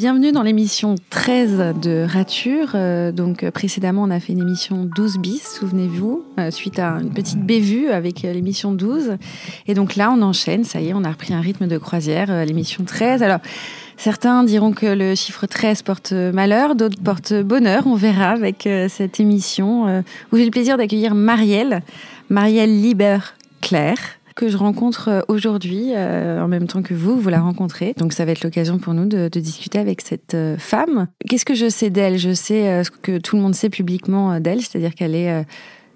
Bienvenue dans l'émission 13 de Rature. Euh, donc euh, précédemment, on a fait une émission 12 bis, souvenez-vous, euh, suite à une petite bévue avec l'émission 12. Et donc là, on enchaîne, ça y est, on a repris un rythme de croisière, l'émission 13. Alors, certains diront que le chiffre 13 porte malheur, d'autres portent bonheur, on verra avec cette émission où j'ai le plaisir d'accueillir Marielle, Marielle Liber-Claire que je rencontre euh, aujourd'hui, euh, en même temps que vous, vous la rencontrez. Donc ça va être l'occasion pour nous de, discuter avec cette euh, femme. Qu'est-ce que je sais d'elle? Je sais ce que tout le monde sait publiquement d'elle, c'est-à-dire qu'elle est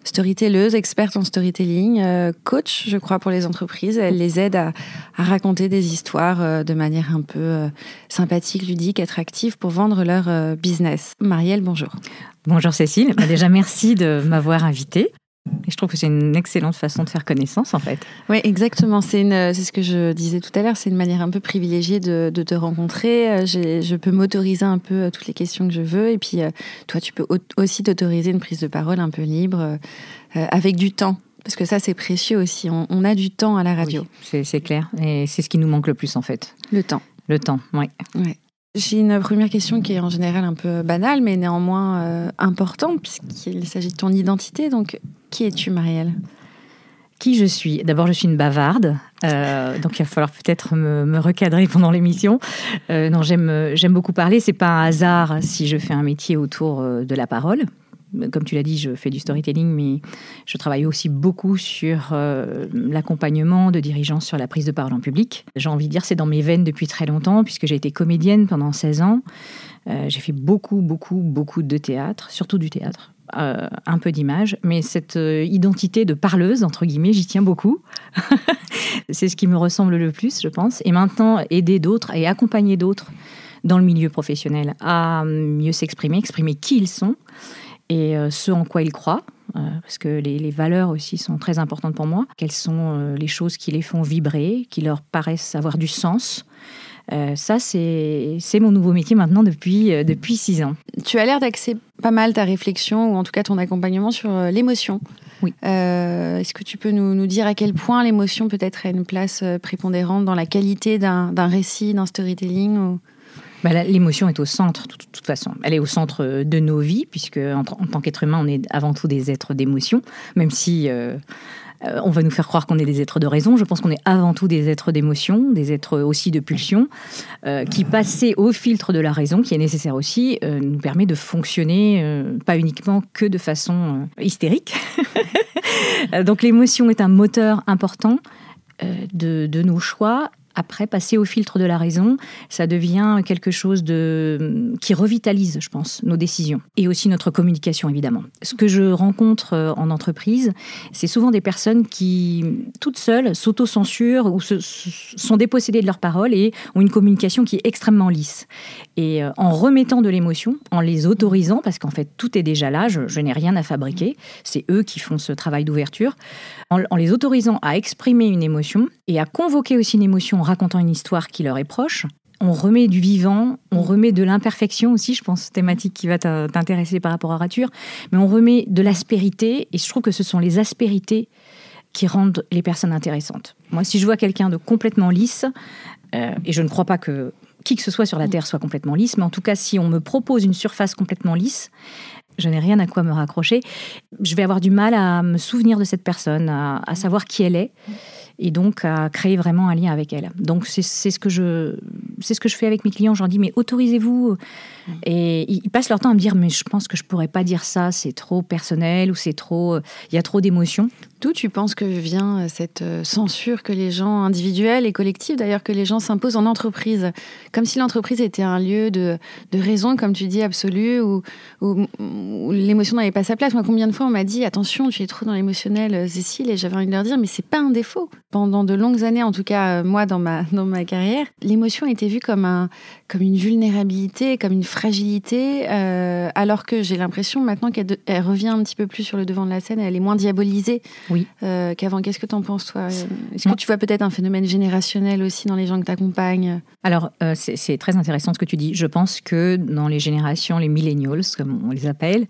storytelleuse, experte en storytelling, coach, je crois, pour les entreprises. Elle les aide à, raconter des histoires de manière un peu sympathique, ludique, attractive pour vendre leur business. Marielle, bonjour. Bonjour Cécile. Bah, déjà, merci de m'avoir invitée. Et je trouve que c'est une excellente façon de faire connaissance, en fait. Oui, exactement. C'est ce que je disais tout à l'heure. C'est une manière un peu privilégiée de, te rencontrer. Euh, je peux m'autoriser un peu euh, toutes les questions que je veux. Et puis, euh, toi, tu peux aussi t'autoriser une prise de parole un peu libre, avec du temps. Parce que ça, c'est précieux aussi. On, a du temps à la radio. Oui, c'est clair. Et c'est ce qui nous manque le plus, en fait. Le temps. Le temps, oui. Ouais. J'ai une première question qui est en général un peu banale, mais néanmoins euh, importante, puisqu'il s'agit de ton identité. Donc, qui es-tu, Marielle? Qui je suis? D'abord, je suis une bavarde, euh, donc il va falloir peut-être me, recadrer pendant l'émission. Euh, non, j'aime beaucoup parler. C'est pas un hasard si je fais un métier autour de la parole, comme tu l'as dit, je fais du storytelling, mais je travaille aussi beaucoup sur euh, l'accompagnement de dirigeants sur la prise de parole en public. J'ai envie de dire, c'est dans mes veines depuis très longtemps, puisque j'ai été comédienne pendant 16 ans. Euh, j'ai fait beaucoup, beaucoup, beaucoup de théâtre, surtout du théâtre. Euh, un peu d'image, mais cette identité de parleuse, entre guillemets, j'y tiens beaucoup. c'est ce qui me ressemble le plus, je pense. Et maintenant, aider d'autres et accompagner d'autres dans le milieu professionnel à mieux s'exprimer, exprimer qui ils sont, et euh, ce en quoi ils croient, euh, parce que les, valeurs aussi sont très importantes pour moi. Quelles sont euh, les choses qui les font vibrer, qui leur paraissent avoir du sens ça, c'est mon nouveau métier maintenant depuis, depuis six ans. Tu as l'air d'axer pas mal ta réflexion, ou en tout cas ton accompagnement, sur l'émotion. Oui. Est-ce que tu peux nous, nous, dire à quel point l'émotion peut être à une place prépondérante dans la qualité d'un récit, d'un storytelling ou... Bah, l'émotion est au centre, de toute façon. Elle est au centre euh, de nos vies, puisque en, tant qu'être humain, on est avant tout des êtres d'émotion, même si euh, euh, on va nous faire croire qu'on est des êtres de raison. Je pense qu'on est avant tout des êtres d'émotion, des êtres aussi de pulsion, qui passer au filtre de la raison, qui est nécessaire aussi, nous permet de fonctionner pas uniquement que de façon hystérique. Donc l'émotion est un moteur important de nos choix après, passer au filtre de la raison, ça devient quelque chose de, qui revitalise, je pense, nos décisions. Et aussi notre communication, évidemment. Ce que je rencontre euh, en entreprise, c'est souvent des personnes qui, toutes seules, s'autocensurent ou se, sont dépossédées de leurs paroles et ont une communication qui est extrêmement lisse. Et euh, en remettant de l'émotion, en les autorisant, parce qu'en fait, tout est déjà là, je, n'ai rien à fabriquer, c'est eux qui font ce travail d'ouverture, en, en les autorisant à exprimer une émotion et à convoquer aussi une émotion racontant une histoire qui leur est proche. On remet du vivant, on remet de l'imperfection aussi, je pense, thématique qui va t'intéresser par rapport à Rature, mais on remet de l'aspérité, et je trouve que ce sont les aspérités qui rendent les personnes intéressantes. Moi, si je vois quelqu'un de complètement lisse, euh, et je ne crois pas que qui que ce soit sur la Terre soit complètement lisse, mais en tout cas, si on me propose une surface complètement lisse, je n'ai rien à quoi me raccrocher, je vais avoir du mal à me souvenir de cette personne, à savoir qui elle est et donc à créer vraiment un lien avec elle. Donc c'est ce que je c'est ce que je fais avec mes clients. J'en dis mais autorisez-vous mm. et ils passent leur temps à me dire mais je pense que je pourrais pas dire ça, c'est trop personnel ou c'est trop il y a trop d'émotions. Tu penses que vient euh, cette euh, censure que les gens individuels et collectifs d'ailleurs que les gens s'imposent en entreprise? Comme si l'entreprise était un lieu de, de raison comme tu dis absolue où, l'émotion n'avait pas sa place. Moi combien de fois on m'a dit attention tu es trop dans l'émotionnel euh, Cécile et j'avais envie de leur dire mais c'est pas un défaut pendant de longues années, en tout cas moi dans ma, dans ma carrière, l'émotion était vue comme, un, comme une vulnérabilité, comme une fragilité, alors que j'ai l'impression maintenant qu'elle revient un petit peu plus sur le devant de la scène, elle est moins diabolisée. Qu'avant. Qu'est-ce que tu en penses, toi? Est-ce que tu vois peut-être un phénomène générationnel aussi dans les gens que tu accompagnes Alors, c'est très intéressant ce que tu dis. Je pense que dans les générations, les millennials, comme on les appelle,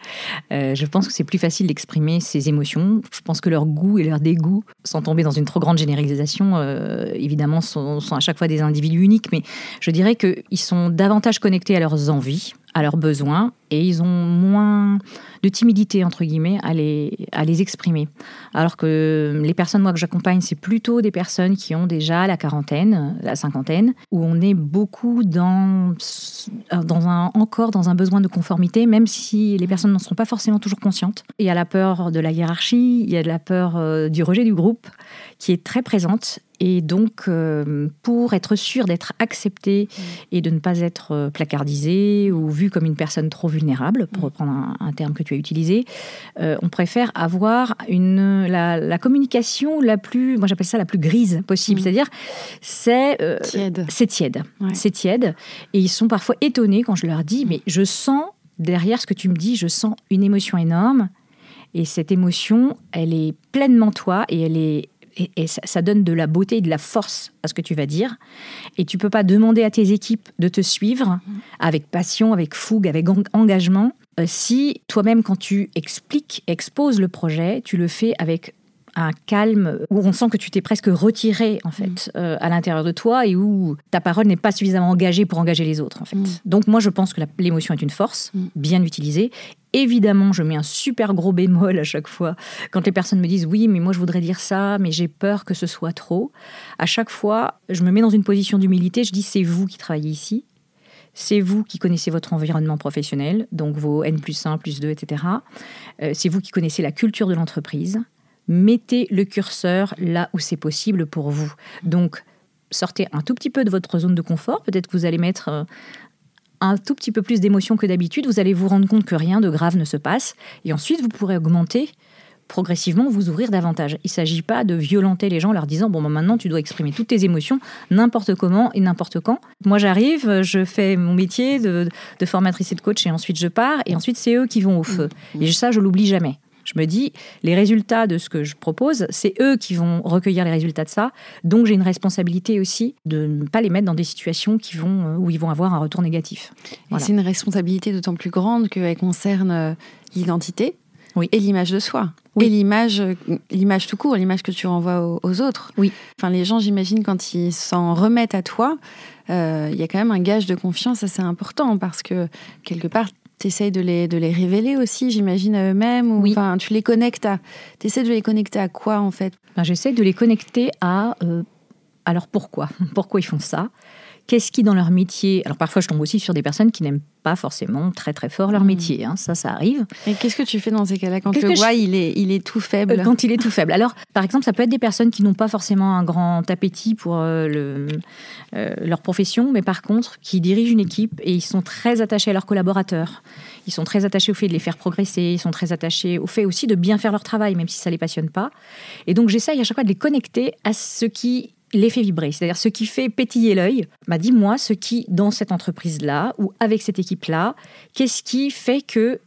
je pense que c'est plus facile d'exprimer ses émotions. Je pense que leur goût et leur dégoût, sans tomber dans une trop grande généralisation, évidemment, sont, sont à chaque fois des individus uniques, mais je dirais qu'ils sont davantage connectés à leurs envies, à leurs besoins, et ils ont moins de timidité, entre guillemets, à les, à les exprimer. Alors que les personnes, moi, que j'accompagne, c'est plutôt des personnes qui ont déjà la quarantaine, la cinquantaine, où on est beaucoup dans, dans un, encore dans un besoin de conformité, même si les personnes n'en sont pas forcément toujours conscientes. Il y a la peur de la hiérarchie, il y a la peur euh, du rejet du groupe, qui est très présente et donc, euh, pour être sûr d'être accepté et de ne pas être euh, placardisé ou vu comme une personne trop vulnérable, pour reprendre un, terme que tu as utilisé, euh, on préfère avoir une, la, communication la plus, moi j'appelle ça la plus grise possible. Mm. C'est-à-dire, c'est tiède. C'est tiède. C'est tiède. Et ils sont parfois étonnés quand je leur dis, mais je sens derrière ce que tu me dis, je sens une émotion énorme. Et cette émotion, elle est pleinement toi et elle est et, ça, donne de la beauté et de la force à ce que tu vas dire. Et tu peux pas demander à tes équipes de te suivre avec passion, avec fougue, avec engagement, euh, si toi-même, quand tu expliques, exposes le projet, tu le fais avec un calme où on sent que tu t'es presque retiré en fait mm. euh, à l'intérieur de toi et où ta parole n'est pas suffisamment engagée pour engager les autres en fait. Mm. Donc moi je pense que l'émotion est une force mm. bien utilisée. Évidemment, je mets un super gros bémol à chaque fois quand les personnes me disent oui, mais moi je voudrais dire ça, mais j'ai peur que ce soit trop. À chaque fois, je me mets dans une position d'humilité, je dis c'est vous qui travaillez ici, c'est vous qui connaissez votre environnement professionnel, donc vos N plus 1, plus 2, etc. Euh, c'est vous qui connaissez la culture de l'entreprise mettez le curseur là où c'est possible pour vous. Donc, sortez un tout petit peu de votre zone de confort. Peut-être que vous allez mettre euh, un tout petit peu plus d'émotion que d'habitude. Vous allez vous rendre compte que rien de grave ne se passe. Et ensuite, vous pourrez augmenter progressivement vous ouvrir davantage. Il ne s'agit pas de violenter les gens en leur disant bon ben, maintenant tu dois exprimer toutes tes émotions n'importe comment et n'importe quand. Moi j'arrive, je fais mon métier de, formatrice et de coach et ensuite je pars et ensuite c'est eux qui vont au feu. Mmh. Et ça je l'oublie jamais. Je me dis, les résultats de ce que je propose, c'est eux qui vont recueillir les résultats de ça. Donc j'ai une responsabilité aussi de ne pas les mettre dans des situations qui vont, euh, où ils vont avoir un retour négatif. C'est une responsabilité d'autant plus grande qu'elle concerne euh, l'identité oui. et l'image de soi. Et l'image, l'image tout court, l'image que tu renvoies aux, autres. Oui. Enfin, les gens, j'imagine, quand ils s'en remettent à toi, euh, il y a quand même un gage de confiance assez important parce que quelque part, tu essayes de les, de les révéler aussi, j'imagine, à eux-mêmes ou, Oui. Enfin, tu les connectes à. De les connecter à quoi, en fait? Ben, J'essaie de les connecter à. Euh, alors pourquoi? Pourquoi ils font ça? Qu'est-ce qui, dans leur métier. Alors parfois, je tombe aussi sur des personnes qui n'aiment pas forcément très très fort leur hmm. métier. Hein, ça, ça arrive. Et qu'est-ce que tu fais dans ces cas-là quand le voix il, est, il est tout faible? Quand il est tout faible. Alors, par exemple, ça peut être des personnes qui n'ont pas forcément un grand appétit pour euh, le, euh, leur profession, mais par contre, qui dirigent une équipe et ils sont très attachés à leurs collaborateurs. Ils sont très attachés au fait de les faire progresser. Ils sont très attachés au fait aussi de bien faire leur travail, même si ça les passionne pas. Et donc, j'essaye à chaque fois de les connecter à ce qui les fait vibrer, c'est-à-dire ce qui fait pétiller l'œil. Bah, dis-moi ce qui, dans cette entreprise-là ou avec cette équipe-là, qu'est-ce qui fait que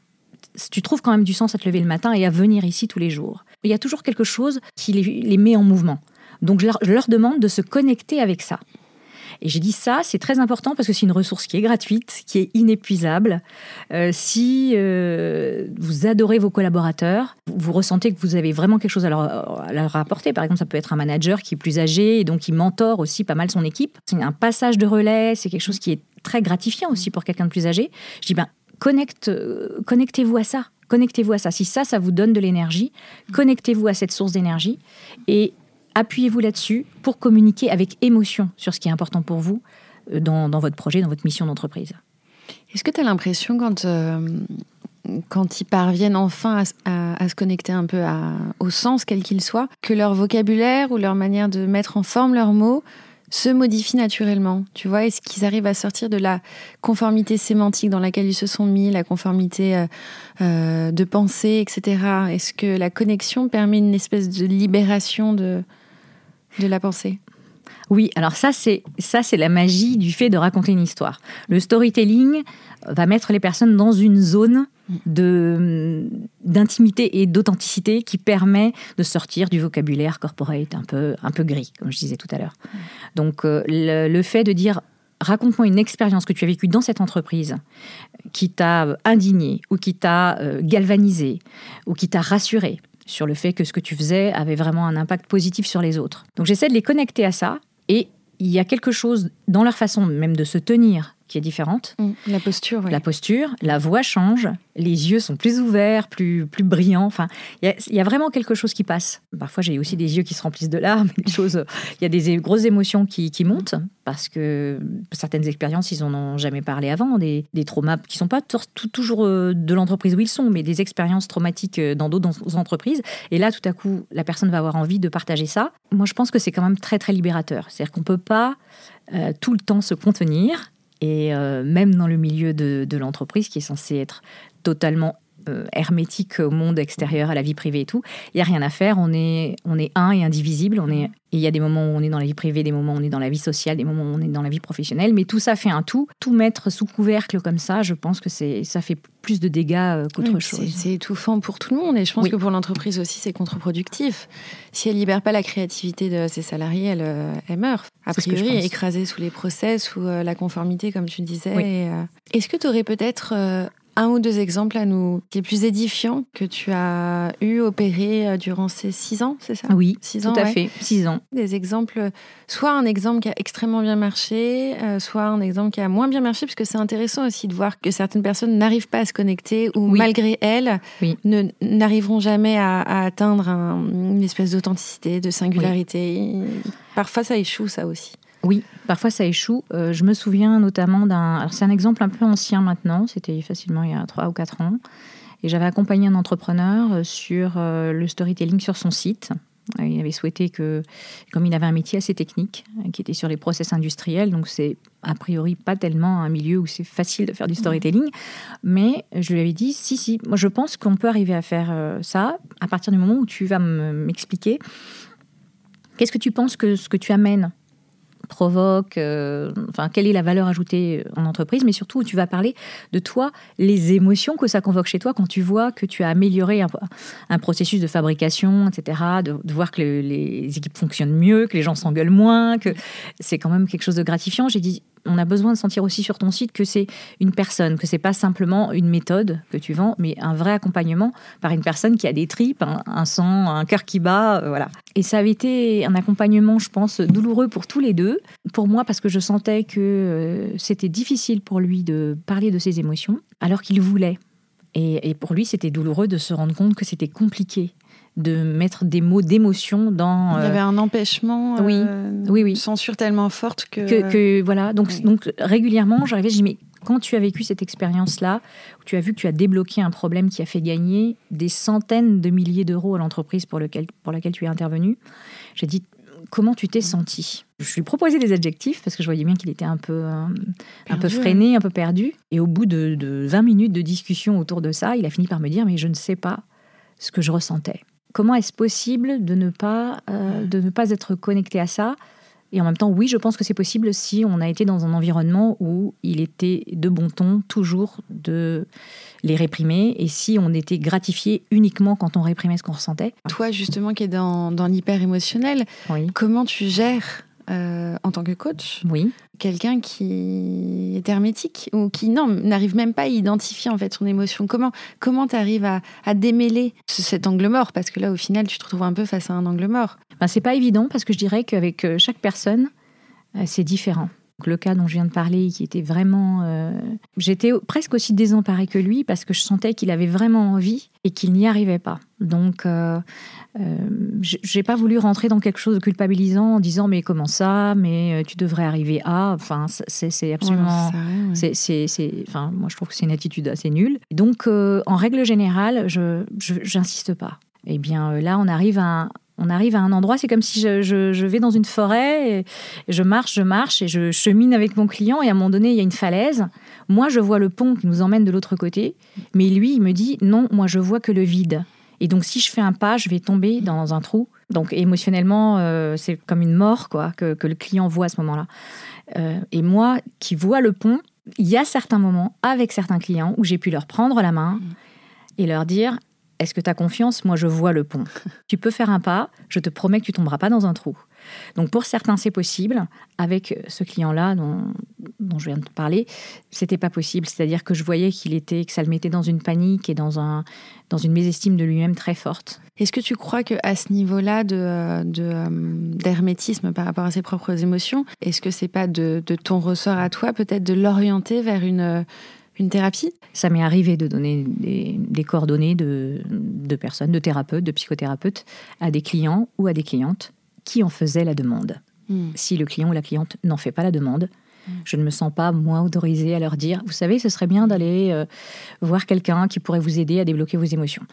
tu trouves quand même du sens à te lever le matin et à venir ici tous les jours. Il y a toujours quelque chose qui les, met en mouvement. Donc je leur demande de se connecter avec ça. Et j'ai dit ça, c'est très important parce que c'est une ressource qui est gratuite, qui est inépuisable. Euh, si euh, vous adorez vos collaborateurs, vous ressentez que vous avez vraiment quelque chose à leur, apporter. Par exemple, ça peut être un manager qui est plus âgé et donc qui mentor aussi pas mal son équipe. C'est un passage de relais, c'est quelque chose qui est très gratifiant aussi pour quelqu'un de plus âgé. Je dis, ben, euh, connectez-vous à ça. Connectez-vous à ça. Si ça, ça vous donne de l'énergie, connectez-vous à cette source d'énergie et appuyez-vous là-dessus pour communiquer avec émotion sur ce qui est important pour vous euh, dans, votre projet, dans votre mission d'entreprise. Est-ce que tu as l'impression, quand, euh, quand ils parviennent enfin à, se connecter un peu au sens, quel qu'il soit, que leur vocabulaire ou leur manière de mettre en forme leurs mots se modifie naturellement Tu vois, est-ce qu'ils arrivent à sortir de la conformité sémantique dans laquelle ils se sont mis, la conformité euh, de pensée, etc. Est-ce que la connexion permet une espèce de libération de, de la pensée Oui, alors ça c'est ça c'est la magie du fait de raconter une histoire. Le storytelling va mettre les personnes dans une zone de d'intimité et d'authenticité qui permet de sortir du vocabulaire corporate un peu un peu gris, comme je disais tout à l'heure. Donc euh, le, fait de dire raconte-moi une expérience que tu as vécue dans cette entreprise qui t'a indigné ou qui t'a euh, galvanisé ou qui t'a rassuré sur le fait que ce que tu faisais avait vraiment un impact positif sur les autres. Donc j'essaie de les connecter à ça et il y a quelque chose dans leur façon même de se tenir qui est différente. Mm. la posture, La posture, la voix change, les yeux sont plus ouverts, plus, plus brillants. Enfin, il y, a vraiment quelque chose qui passe. Parfois, j'ai aussi des yeux qui se remplissent de larmes, choses. Il y a des grosses émotions qui, qui, montent parce que certaines expériences, ils en ont jamais parlé avant, des, des traumas qui sont pas toujours euh, de l'entreprise où ils sont, mais des expériences traumatiques euh, dans d'autres entreprises. Et là, tout à coup, la personne va avoir envie de partager ça. Moi, je pense que c'est quand même très très libérateur. C'est-à-dire qu'on peut pas euh, tout le temps se contenir et euh, même dans le milieu de, de l'entreprise, qui est censé être totalement hermétique au monde extérieur, à la vie privée et tout. Il n'y a rien à faire. On est, on est un et indivisible. On est, il y a des moments où on est dans la vie privée, des moments où on est dans la vie sociale, des moments où on est dans la vie professionnelle. Mais tout ça fait un tout. Tout mettre sous couvercle comme ça, je pense que c'est, ça fait plus de dégâts euh, qu'autre chose. C'est, étouffant pour tout le monde. Et je pense que pour l'entreprise aussi, c'est contre-productif. Si elle libère pas la créativité de ses salariés, elle, euh, elle meurt. A priori, écrasée sous les process ou la conformité, comme tu disais. est-ce que tu aurais peut-être un ou deux exemples à nous les plus édifiants que tu as eu opéré euh, durant ces six ans, c'est ça? Oui, six tout à fait, six ans. Des exemples, soit un exemple qui a extrêmement bien marché, euh, soit un exemple qui a moins bien marché, parce que c'est intéressant aussi de voir que certaines personnes n'arrivent pas à se connecter ou malgré elles n'arriveront jamais à, atteindre une espèce d'authenticité, de singularité. Parfois, ça échoue, ça aussi. Oui, parfois ça échoue. Euh, je me souviens notamment d'un. C'est un exemple un peu ancien maintenant, c'était facilement il y a 3 ou 4 ans. Et j'avais accompagné un entrepreneur euh, sur euh, le storytelling sur son site. Il avait souhaité que, comme il avait un métier assez technique, qui était sur les process industriels, donc c'est a priori pas tellement un milieu où c'est facile de faire du storytelling, mais je lui avais dit si, si, moi je pense qu'on peut arriver à faire ça à partir du moment où tu vas m'expliquer qu'est-ce que tu penses que ce que tu amènes provoque, euh, enfin, quelle est la valeur ajoutée en entreprise, mais surtout tu vas parler de toi, les émotions que ça convoque chez toi quand tu vois que tu as amélioré un, processus de fabrication, etc., de, voir que les équipes fonctionnent mieux, que les gens s'engueulent moins, que c'est quand même quelque chose de gratifiant. J'ai dit, on a besoin de sentir aussi sur ton site que c'est une personne, que c'est pas simplement une méthode que tu vends, mais un vrai accompagnement par une personne qui a des tripes, un, sang, un cœur qui bat, euh, voilà. Et ça avait été un accompagnement, je pense, douloureux pour tous les deux. Pour moi, parce que je sentais que euh, c'était difficile pour lui de parler de ses émotions, alors qu'il voulait. et pour lui, c'était douloureux de se rendre compte que c'était compliqué de mettre des mots d'émotion dans. Il y avait un empêchement, oui, euh, oui, oui, une censure tellement forte que. que, voilà, donc, donc régulièrement, j'arrivais, je dis mais quand tu as vécu cette expérience-là, tu as vu que tu as débloqué un problème qui a fait gagner des centaines de milliers d'euros à l'entreprise pour, lequel, pour laquelle tu es intervenu, j'ai dit comment tu t'es senti Je lui proposais des adjectifs parce que je voyais bien qu'il était un peu, euh, un peu freiné, un peu perdu. Et au bout de, de 20 minutes de discussion autour de ça, il a fini par me dire mais je ne sais pas ce que je ressentais comment est-ce possible de ne pas, euh, de ne pas être connecté à ça? Et en même temps, oui, je pense que c'est possible si on a été dans un environnement où il était de bon ton toujours de les réprimer et si on était gratifié uniquement quand on réprimait ce qu'on ressentait. Toi, justement, qui es dans, dans l'hyper émotionnel, comment tu gères euh, en tant que coach, oui. quelqu'un qui est hermétique ou qui non n'arrive même pas à identifier en fait son émotion. Comment comment tu arrives à, démêler cet angle mort? Parce que là au final tu te retrouves un peu face à un angle mort. Ben, c'est pas évident parce que je dirais qu'avec euh, chaque personne euh, c'est différent le cas dont je viens de parler, qui était vraiment... Euh, j'étais presque aussi désemparée que lui parce que je sentais qu'il avait vraiment envie et qu'il n'y arrivait pas. Donc, euh, euh j'ai pas voulu rentrer dans quelque chose de culpabilisant en disant mais comment ça, mais euh, tu devrais arriver à... Enfin, c'est absolument... c'est, enfin, moi, je trouve que c'est une attitude assez nulle. Donc, en règle générale, je n'insiste pas. Eh bien, là, on arrive à on arrive à un endroit, c'est comme si je, vais dans une forêt, et je marche, je marche, et je chemine avec mon client, et à un moment donné, il y a une falaise. Moi, je vois le pont qui nous emmène de l'autre côté, mais lui, il me dit, non, moi, je vois que le vide. Et donc, si je fais un pas, je vais tomber dans un trou Donc émotionnellement, euh, c'est comme une mort quoi que, que, le client voit à ce moment-là. Euh, et moi, qui vois le pont, il y a certains moments avec certains clients où j'ai pu leur prendre la main mm. et leur dire est-ce que tu as confiance Moi, je vois le pont. tu peux faire un pas, je te promets que tu tomberas pas dans un trou. Donc pour certains, c'est possible. Avec ce client-là dont, je viens de te parler, c'était pas possible. C'est-à-dire que je voyais qu'il était, que ça le mettait dans une panique et dans, un, dans une mésestime de lui-même très forte. Est-ce que tu crois que à ce niveau-là de, d'hermétisme par rapport à ses propres émotions, est-ce que c'est pas de, de ton ressort à toi peut-être de l'orienter vers une une thérapie Ça m'est arrivé de donner des, coordonnées de, de, personnes, de thérapeutes, de psychothérapeutes, à des clients ou à des clientes qui en faisaient la demande. Hmm. Si le client ou la cliente n'en fait pas la demande, hmm. je ne me sens pas, moi, autorisée à leur dire, vous savez, ce serait bien d'aller euh, voir quelqu'un qui pourrait vous aider à débloquer vos émotions.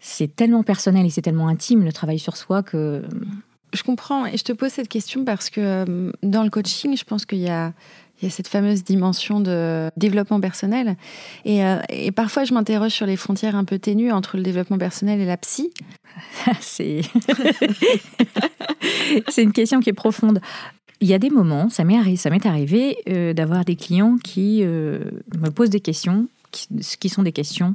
C'est tellement personnel et c'est tellement intime le travail sur soi que... Je comprends et je te pose cette question parce que euh, dans le coaching, je pense qu'il y a il y a cette fameuse dimension de développement personnel. Euh, et, parfois, je m'interroge sur les frontières un peu ténues entre le développement personnel et la psy. C'est une question qui est profonde. Il y a des moments, ça m'est arrivé, euh, d'avoir des clients qui euh, me posent des questions, qui, qui sont des questions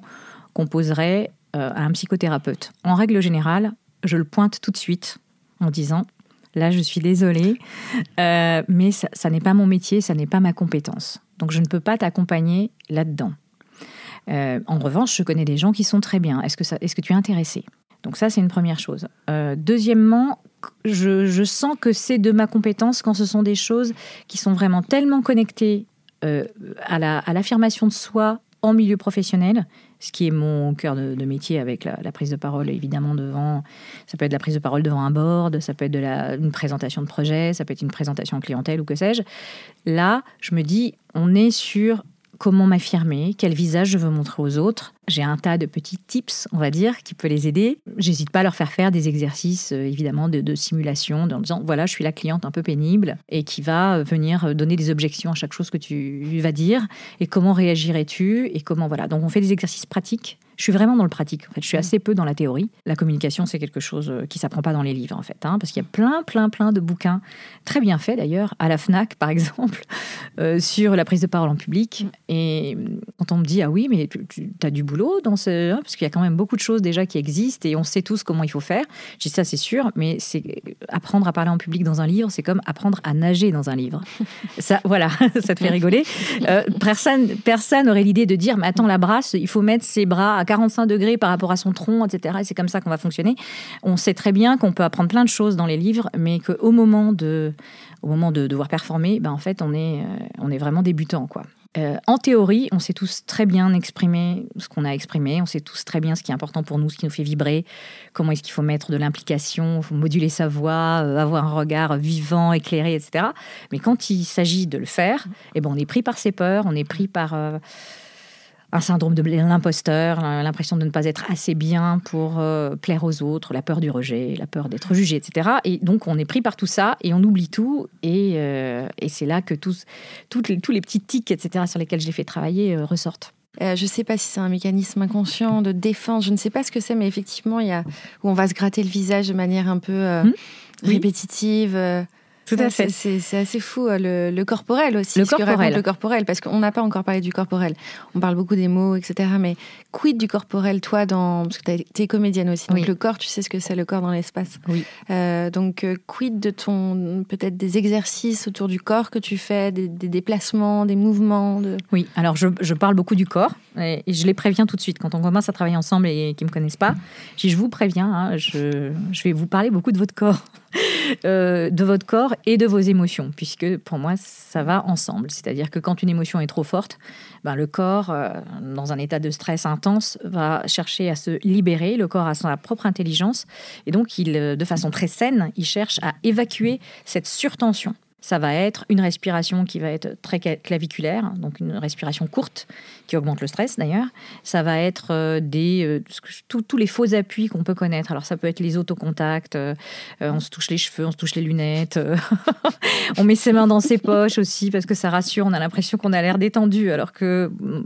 qu'on poserait à un psychothérapeute. En règle générale, je le pointe tout de suite en disant Là, je suis désolée, euh, mais ça, n'est pas mon métier, ça n'est pas ma compétence. Donc, je ne peux pas t'accompagner là-dedans. Euh, en revanche, je connais des gens qui sont très bien. Est-ce que, est que tu es intéressé Donc ça, c'est une première chose. Euh, deuxièmement, je, sens que c'est de ma compétence quand ce sont des choses qui sont vraiment tellement connectées à l'affirmation de soi en milieu professionnel ce qui est mon cœur de, métier avec la, prise de parole évidemment devant. Ça peut être la prise de parole devant un board, ça peut être de la, une présentation de projet, ça peut être une présentation clientèle ou que sais-je. Là, je me dis, on est sur comment m'affirmer, quel visage je veux montrer aux autres. J'ai un tas de petits tips, on va dire, qui peut les aider. J'hésite pas à leur faire faire des exercices, euh, évidemment, de, simulation, en disant, voilà, je suis la cliente un peu pénible et qui va venir donner des objections à chaque chose que tu vas dire et comment réagirais-tu et comment, voilà. Donc, on fait des exercices pratiques je suis vraiment dans le pratique. En fait, je suis mm. assez peu dans la théorie. La communication, c'est quelque chose euh, qui s'apprend pas dans les livres, en fait, hein, parce qu'il y a plein, plein, plein de bouquins très bien faits d'ailleurs, à la Fnac, par exemple, euh, sur la prise de parole en public. Mm. Et euh, quand on me dit ah oui, mais tu, as du boulot dans ce, hein, parce qu'il y a quand même beaucoup de choses déjà qui existent et on sait tous comment il faut faire. Je dis ça, c'est sûr, mais c'est apprendre à parler en public dans un livre, c'est comme apprendre à nager dans un livre. ça, voilà, ça te fait rigoler. personne, personne aurait l'idée de dire mais attends la brasse, il faut mettre ses bras à 45 degrés par rapport à son tronc, etc. Et c'est comme ça qu'on va fonctionner. On sait très bien qu'on peut apprendre plein de choses dans les livres, mais qu'au moment de, au moment de devoir performer, ben en fait, on est, euh, on est vraiment débutant, quoi. Euh, en théorie, on sait tous très bien exprimer ce qu'on a exprimé, on sait tous très bien ce qui est important pour nous, ce qui nous fait vibrer, comment est-ce qu'il faut mettre de l'implication, moduler sa voix, euh, avoir un regard vivant, éclairé, etc. Mais quand il s'agit de le faire, eh ben, on est pris par ses peurs, on est pris par un syndrome de l'imposteur, l'impression de ne pas être assez bien pour euh, plaire aux autres, la peur du rejet, la peur d'être jugé, etc. Et donc on est pris par tout ça et on oublie tout. Et, euh, c'est là que tous, toutes les, tous les petits tics, etc., sur lesquels j'ai fait travailler euh, ressortent. je ne sais pas si c'est un mécanisme inconscient de défense, je ne sais pas ce que c'est, mais effectivement, il y a où on va se gratter le visage de manière un peu mmh. répétitive. Tout à fait. C'est assez fou, euh, le, corporel aussi. Le corporel. le corporel, parce qu'on n'a pas encore parlé du corporel. On parle beaucoup des mots, etc. Mais quid du corporel, toi, dans... parce que tu es comédienne aussi. Donc le corps, tu sais ce que c'est le corps dans l'espace. Oui. Euh, donc euh, quid de ton, peut-être des exercices autour du corps que tu fais, des, déplacements, des mouvements de... Oui, alors je, je, parle beaucoup du corps et, je les préviens tout de suite quand on commence à travailler ensemble et qu'ils ne me connaissent pas. Je, je vous préviens, hein, je, je vais vous parler beaucoup de votre corps. Euh, de votre corps et de vos émotions, puisque pour moi, ça va ensemble. C'est-à-dire que quand une émotion est trop forte, ben, le corps, euh, dans un état de stress intense, va chercher à se libérer. Le corps a sa propre intelligence, et donc, il, de façon très saine, il cherche à évacuer cette surtension. Ça va être une respiration qui va être très claviculaire, donc une respiration courte qui augmente le stress d'ailleurs. Ça va être euh, des euh, tous les faux appuis qu'on peut connaître. Alors ça peut être les autocontacts, euh, on se touche les cheveux, on se touche les lunettes, on met ses mains dans ses poches aussi parce que ça rassure. On a l'impression qu'on a l'air détendu alors que mm,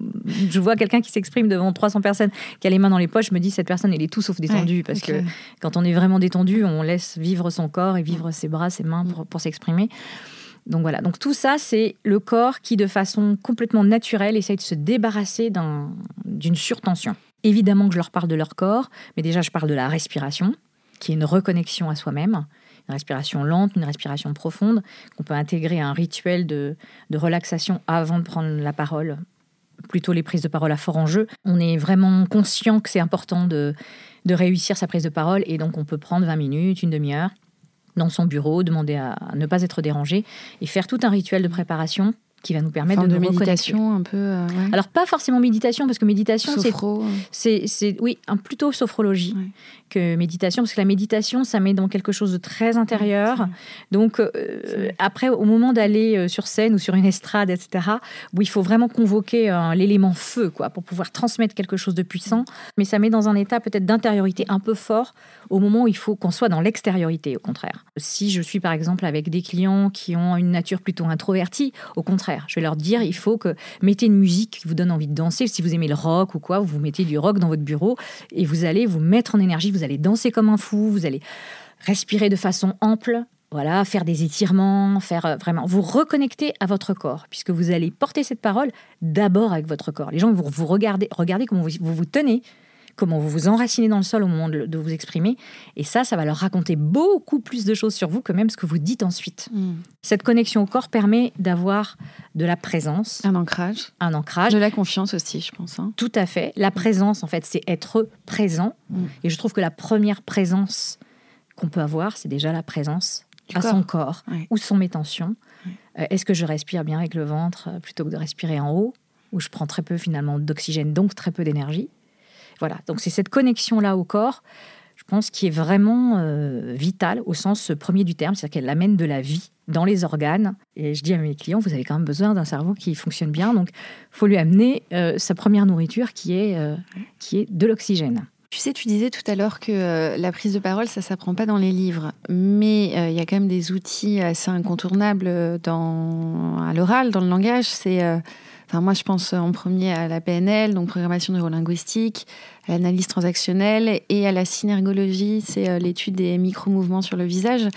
je vois quelqu'un qui s'exprime devant 300 personnes qui a les mains dans les poches. Je me dis cette personne elle est tout sauf détendue parce que quand on est vraiment détendu, on laisse vivre son corps et vivre ses bras, ses mains pour, pour s'exprimer. Donc voilà, donc tout ça, c'est le corps qui, de façon complètement naturelle, essaye de se débarrasser d'une surtension. Évidemment que je leur parle de leur corps, mais déjà je parle de la respiration, qui est une reconnexion à soi-même, une respiration lente, une respiration profonde, qu'on peut intégrer à un rituel de, relaxation avant de prendre la parole, plutôt les prises de parole à fort enjeu. On est vraiment conscient que c'est important de, de réussir sa prise de parole, et donc on peut prendre 20 minutes, une demi-heure, dans son bureau, demander à ne pas être dérangé et faire tout un rituel de préparation qui va nous permettre de, de méditation un peu. Euh, Alors pas forcément méditation parce que méditation c'est c'est oui un plutôt sophrologie que méditation parce que la méditation ça met dans quelque chose de très intérieur. Donc euh, après au moment d'aller euh, sur scène ou sur une estrade etc où il faut vraiment convoquer l'élément feu quoi pour pouvoir transmettre quelque chose de puissant mais ça met dans un état peut-être d'intériorité un peu fort au moment où il faut qu'on soit dans l'extériorité au contraire. Si je suis par exemple avec des clients qui ont une nature plutôt introvertie au contraire je vais leur dire, il faut que mettez une musique qui vous donne envie de danser. Si vous aimez le rock ou quoi, vous mettez du rock dans votre bureau et vous allez vous mettre en énergie. Vous allez danser comme un fou. Vous allez respirer de façon ample. Voilà, faire des étirements, faire euh, vraiment vous reconnecter à votre corps, puisque vous allez porter cette parole d'abord avec votre corps. Les gens vont vous regarder, regardez comment vous vous tenez, comment vous vous enracinez dans le sol au moment de, vous exprimer. Et ça, ça va leur raconter beaucoup plus de choses sur vous que même ce que vous dites ensuite. Hmm. Cette connexion au corps permet d'avoir de la présence. Un ancrage. Un ancrage. De la confiance aussi, je pense. Hein. Tout à fait. La présence, en fait, c'est être présent. Hmm. Et je trouve que la première présence qu'on peut avoir, c'est déjà la présence à son corps. Où sont mes tensions euh, Est-ce que je respire bien avec le ventre euh, plutôt que de respirer en haut Où je prends très peu finalement d'oxygène, donc très peu d'énergie? Voilà, donc c'est cette connexion-là au corps, je pense, qui est vraiment euh, vitale au sens premier du terme, c'est-à-dire qu'elle amène de la vie dans les organes. Et je dis à mes clients, vous avez quand même besoin d'un cerveau qui fonctionne bien, donc faut lui amener euh, sa première nourriture qui est, euh, qui est de l'oxygène. Tu sais, tu disais tout à l'heure que la prise de parole, ça s'apprend pas dans les livres, mais il y a quand même des outils assez incontournables dans, à l'oral, dans le langage. C'est moi, je pense en premier à la PNL, donc programmation neurolinguistique, à l'analyse transactionnelle et à la synergologie, c'est euh, l'étude des micro-mouvements sur le visage.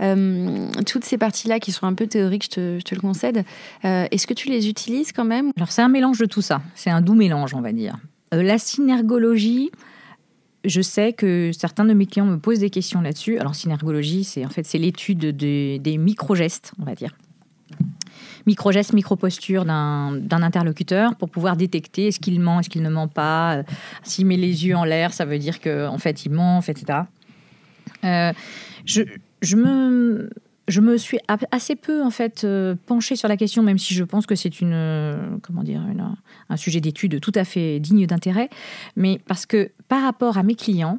Euh, toutes ces parties-là qui sont un peu théoriques, je te, le concède, euh, est-ce que tu les utilises quand même? Alors, c'est un mélange de tout ça. C'est un doux mélange, on va dire. la synergologie, je sais que certains de mes clients me posent des questions là-dessus. Alors, synergologie, c'est en fait c'est l'étude des micro-gestes, on va dire micro-gestes, micro-postures d'un interlocuteur pour pouvoir détecter est-ce qu'il ment, est-ce qu'il ne ment pas. Euh, s'il met les yeux en l'air, ça veut dire qu'en en fait, il ment, etc. Euh, je, je, me, je me suis assez peu en fait euh, penchée sur la question, même si je pense que c'est une un sujet d'étude tout à fait digne d'intérêt, mais parce que par rapport à mes clients,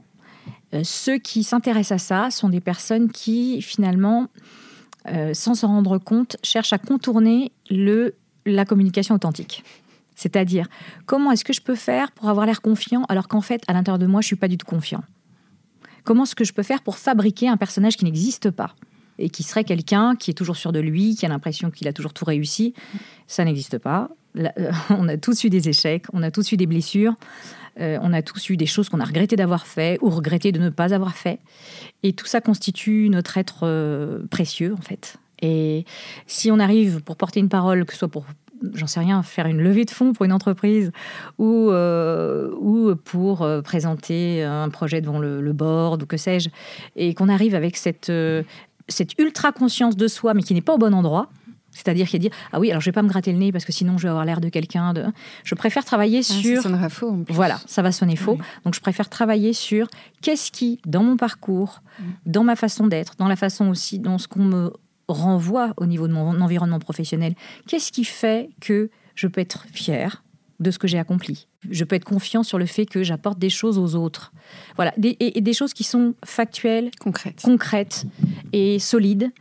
ceux qui s'intéressent à ça sont des personnes qui finalement euh, sans s'en rendre compte, cherche à contourner le, la communication authentique. C'est-à-dire, comment est-ce que je peux faire pour avoir l'air confiant alors qu'en fait, à l'intérieur de moi, je ne suis pas du tout confiant? Comment est-ce que je peux faire pour fabriquer un personnage qui n'existe pas et qui serait quelqu'un qui est toujours sûr de lui, qui a l'impression qu'il a toujours tout réussi? Ça n'existe pas. Euh, on a tous eu des échecs, on a tous eu des blessures. Euh, on a tous eu des choses qu'on a regretté d'avoir fait ou regretté de ne pas avoir fait. Et tout ça constitue notre être euh, précieux, en fait. Et si on arrive pour porter une parole, que ce soit pour j'en sais rien, faire une levée de fonds pour une entreprise ou, ou pour présenter un projet devant le, le board ou que sais-je, et qu'on arrive avec cette, cette ultra conscience de soi, mais qui n'est pas au bon endroit, c'est-à-dire qu'il dit ah oui alors je vais pas me gratter le nez parce que sinon je vais avoir l'air de quelqu'un de je préfère travailler ah, sur ça sonnera faux voilà ça va sonner faux donc je préfère travailler sur qu'est-ce qui dans mon parcours mm. dans ma façon d'être dans la façon aussi dans ce qu'on me renvoie au niveau de mon environnement professionnel qu'est-ce qui fait que je peux être fier de ce que j'ai accompli? Je peux être confiant sur le fait que j'apporte des choses aux autres. Voilà, et, et, des choses qui sont factuelles, concrètes, concrètes et solides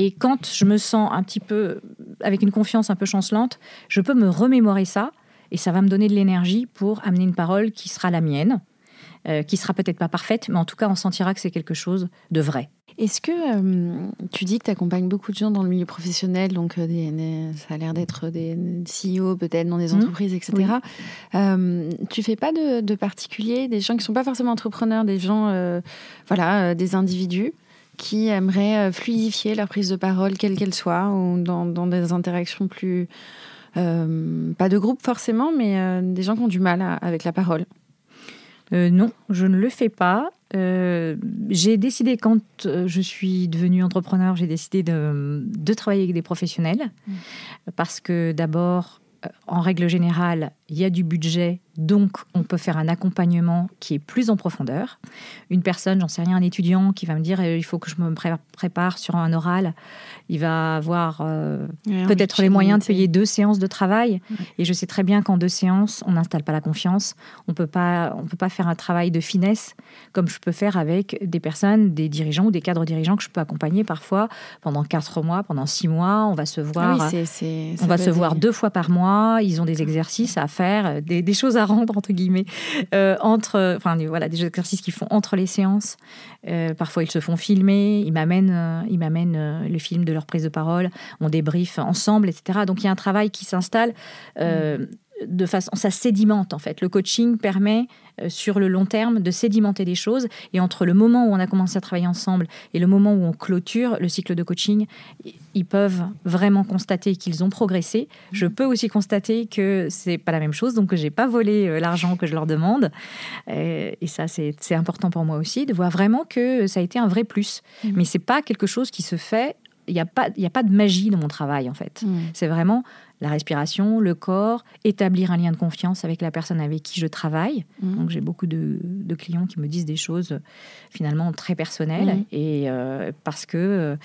Et quand je me sens un petit peu, avec une confiance un peu chancelante, je peux me remémorer ça et ça va me donner de l'énergie pour amener une parole qui sera la mienne, euh, qui sera peut-être pas parfaite, mais en tout cas, on sentira que c'est quelque chose de vrai. Est-ce que euh, tu dis que tu accompagnes beaucoup de gens dans le milieu professionnel, donc euh, ça a l'air d'être des CEO peut-être dans des mmh. entreprises, etc. tu fais pas de, de particuliers, des gens qui sont pas forcément entrepreneurs, des gens, voilà, des individus? Qui aimeraient fluidifier leur prise de parole, quelle qu'elle soit, ou dans, dans des interactions plus euh, pas de groupe forcément, mais euh, des gens qui ont du mal avec la parole. Euh, non, je ne le fais pas. j'ai décidé, quand je suis devenue entrepreneur, j'ai décidé de, de, travailler avec des professionnels. Mmh. Parce que d'abord, en règle générale, il y a du budget, donc on peut faire un accompagnement qui est plus en profondeur. Une personne, j'en sais rien, un étudiant qui va me dire il faut que je me prépare sur un oral, il va avoir euh, peut-être les moyens de payer deux séances de travail. Et je sais très bien qu'en deux séances, on n'installe pas la confiance. On peut pas, on peut pas faire un travail de finesse comme je peux faire avec des personnes, des dirigeants ou des cadres dirigeants que je peux accompagner parfois pendant quatre mois, pendant six mois. On va se voir, ah on va se voir deux fois par mois. Ils ont des exercices à faire, des, choses à rendre entre guillemets euh, entre, enfin voilà, des exercices qu'ils font entre les séances. Euh, parfois, ils se font filmer. Ils m'amènent, ils m'amènent le film de leur prise de parole, on débriefe ensemble, etc. Donc il y a un travail qui s'installe. Euh, de façon, ça sédimente en fait. Le coaching permet euh, sur le long terme de sédimenter des choses et entre le moment où on a commencé à travailler ensemble et le moment où on clôture le cycle de coaching, ils peuvent vraiment constater qu'ils ont progressé. Je peux aussi constater que c'est pas la même chose, donc que j'ai pas volé euh, l'argent que je leur demande. Et ça, c'est important pour moi aussi de voir vraiment que ça a été un vrai plus. Mmh. Mais c'est pas quelque chose qui se fait il n'y a, pas, a pas de magie dans mon travail, en fait. Hmm. C'est vraiment la respiration, le corps, établir un lien de confiance avec la personne avec qui je travaille. Hmm. Donc, j'ai beaucoup de, clients qui me disent des choses finalement très personnelles. Hmm. Et euh, parce que euh,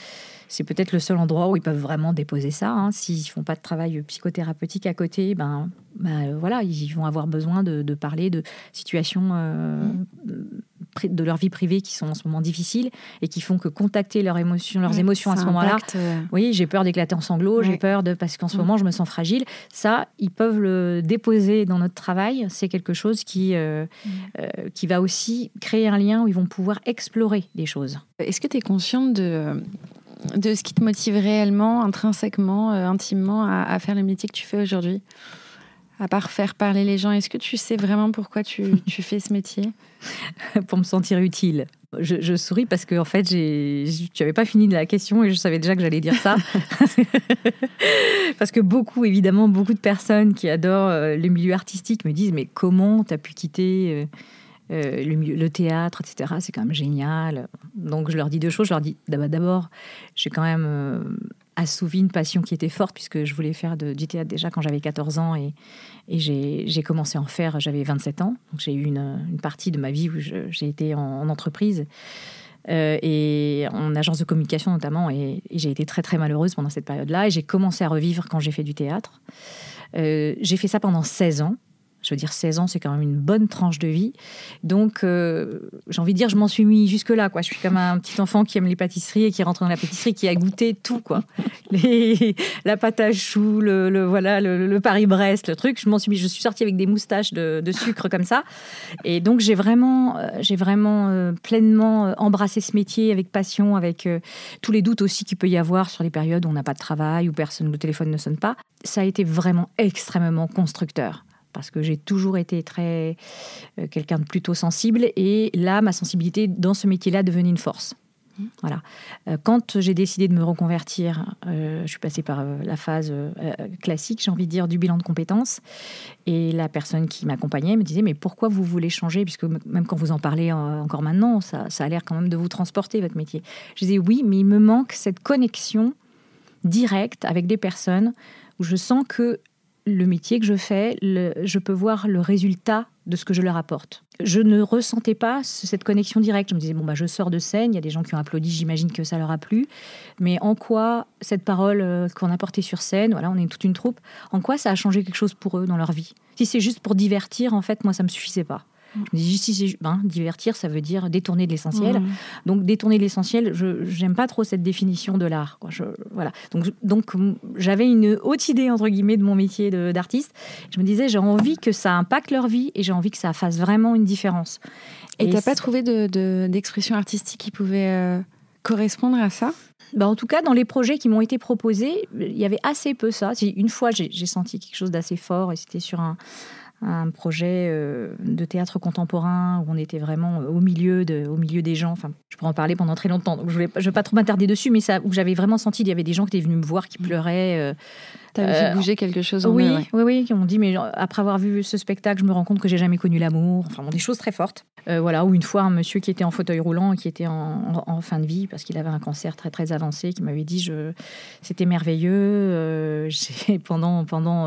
c'est peut-être le seul endroit où ils peuvent vraiment déposer ça. Hein. S'ils ne font pas de travail psychothérapeutique à côté, ben, ben voilà, ils vont avoir besoin de, parler de situations euh, de leur vie privée qui sont en ce moment difficiles et qui font que contacter leurs émotions, leurs émotions à ce moment-là, euh, oui, j'ai peur d'éclater en sanglots, j'ai peur de parce qu'en ce mm. moment je me sens fragile. Ça, ils peuvent le déposer dans notre travail. C'est quelque chose qui euh, mm. euh, qui va aussi créer un lien où ils vont pouvoir explorer des choses. Est-ce que tu es consciente de de ce qui te motive réellement, intrinsèquement, intimement à, à faire le métier que tu fais aujourd'hui? À part faire parler les gens, est-ce que tu sais vraiment pourquoi tu, fais ce métier? Pour me sentir utile. Je, souris parce que en fait, tu n'avais pas fini de la question et je savais déjà que j'allais dire ça. parce que beaucoup, évidemment, beaucoup de personnes qui adorent euh, le milieu artistique me disent mais comment tu as pu quitter euh, euh, le, le, théâtre, etc. C'est quand même génial. Donc je leur dis deux choses. Je leur dis d'abord, j'ai quand même assouvi une passion qui était forte, puisque je voulais faire du théâtre déjà quand j'avais 14 ans et, j'ai commencé à en faire, j'avais 27 ans. Donc j'ai eu une, une, partie de ma vie où j'ai été en, entreprise. Euh, et en agence de communication notamment, et, j'ai été très très malheureuse pendant cette période-là, et j'ai commencé à revivre quand j'ai fait du théâtre. Euh, j'ai fait ça pendant 16 ans, je veux dire, 16 ans, c'est quand même une bonne tranche de vie. Donc, euh, j'ai envie de dire, je m'en suis mis jusque-là. Quoi. Je suis comme un petit enfant qui aime les pâtisseries et qui rentre dans la pâtisserie, qui a goûté tout. Quoi. Les, la pâte à choux, le, voilà, le, Paris-Brest, le truc. Je m'en suis mis, je suis sortie avec des moustaches de, sucre comme ça. Et donc, j'ai vraiment, euh, j'ai vraiment euh, pleinement embrassé ce métier avec passion, avec tous les doutes aussi qu'il peut y avoir sur les périodes où on n'a pas de travail, où personne, le téléphone ne sonne pas. Ça a été vraiment extrêmement constructeur parce que j'ai toujours été très euh, quelqu'un de plutôt sensible et là ma sensibilité dans ce métier-là devenait une force. Voilà. Euh, quand j'ai décidé de me reconvertir, euh, je suis passée par la phase classique, j'ai envie de dire, du bilan de compétences. Et la personne qui m'accompagnait me disait, mais pourquoi vous voulez changer? Puisque même quand vous en parlez encore maintenant, ça a l'air quand même de vous transporter, votre métier. Je disais, oui, mais il me manque cette connexion directe avec des personnes où je sens que le métier que je fais, je peux voir le résultat de ce que je leur apporte. Je ne ressentais pas cette connexion directe. Je me disais, bon, bah, je sors de scène, il y a des gens qui ont applaudi, j'imagine que ça leur a plu. Mais en quoi cette parole euh, qu'on a portée sur scène, voilà, on est toute une troupe, en quoi ça a changé quelque chose pour eux dans leur vie? Si c'est juste pour divertir, en fait, moi, ça ne me suffisait pas. Je me dis, si ben, divertir, ça veut dire détourner de l'essentiel. Donc, détourner de l'essentiel, je n'aime pas trop cette définition de l'art. Voilà. Donc, donc j'avais une haute idée, entre guillemets, de mon métier d'artiste. Je me disais, j'ai envie que ça impacte leur vie et j'ai envie que ça fasse vraiment une différence. Et tu n'as pas trouvé d'expression de, artistique qui pouvait euh, correspondre à ça? Bah en tout cas, dans les projets qui m'ont été proposés, il y avait assez peu ça. Une fois, j'ai senti quelque chose d'assez fort et c'était sur un, un projet euh, de théâtre contemporain où on était vraiment euh, au milieu, de, au milieu des gens. Enfin, je pourrais en parler pendant très longtemps, donc je ne vais, vais, pas trop m'attarder dessus, mais ça, où j'avais vraiment senti qu'il y avait des gens qui étaient venus me voir, qui mmh. pleuraient. Euh, tu avais fait bouger quelque chose en oui, oui, oui, qui m'ont dit, mais après avoir vu ce spectacle, je me rends compte que j'ai jamais connu l'amour. Enfin, des choses très fortes. voilà, ou une fois, un monsieur qui était en fauteuil roulant, qui était en, fin de vie, parce qu'il avait un cancer très, très avancé, qui m'avait dit, je, c'était merveilleux. pendant, pendant,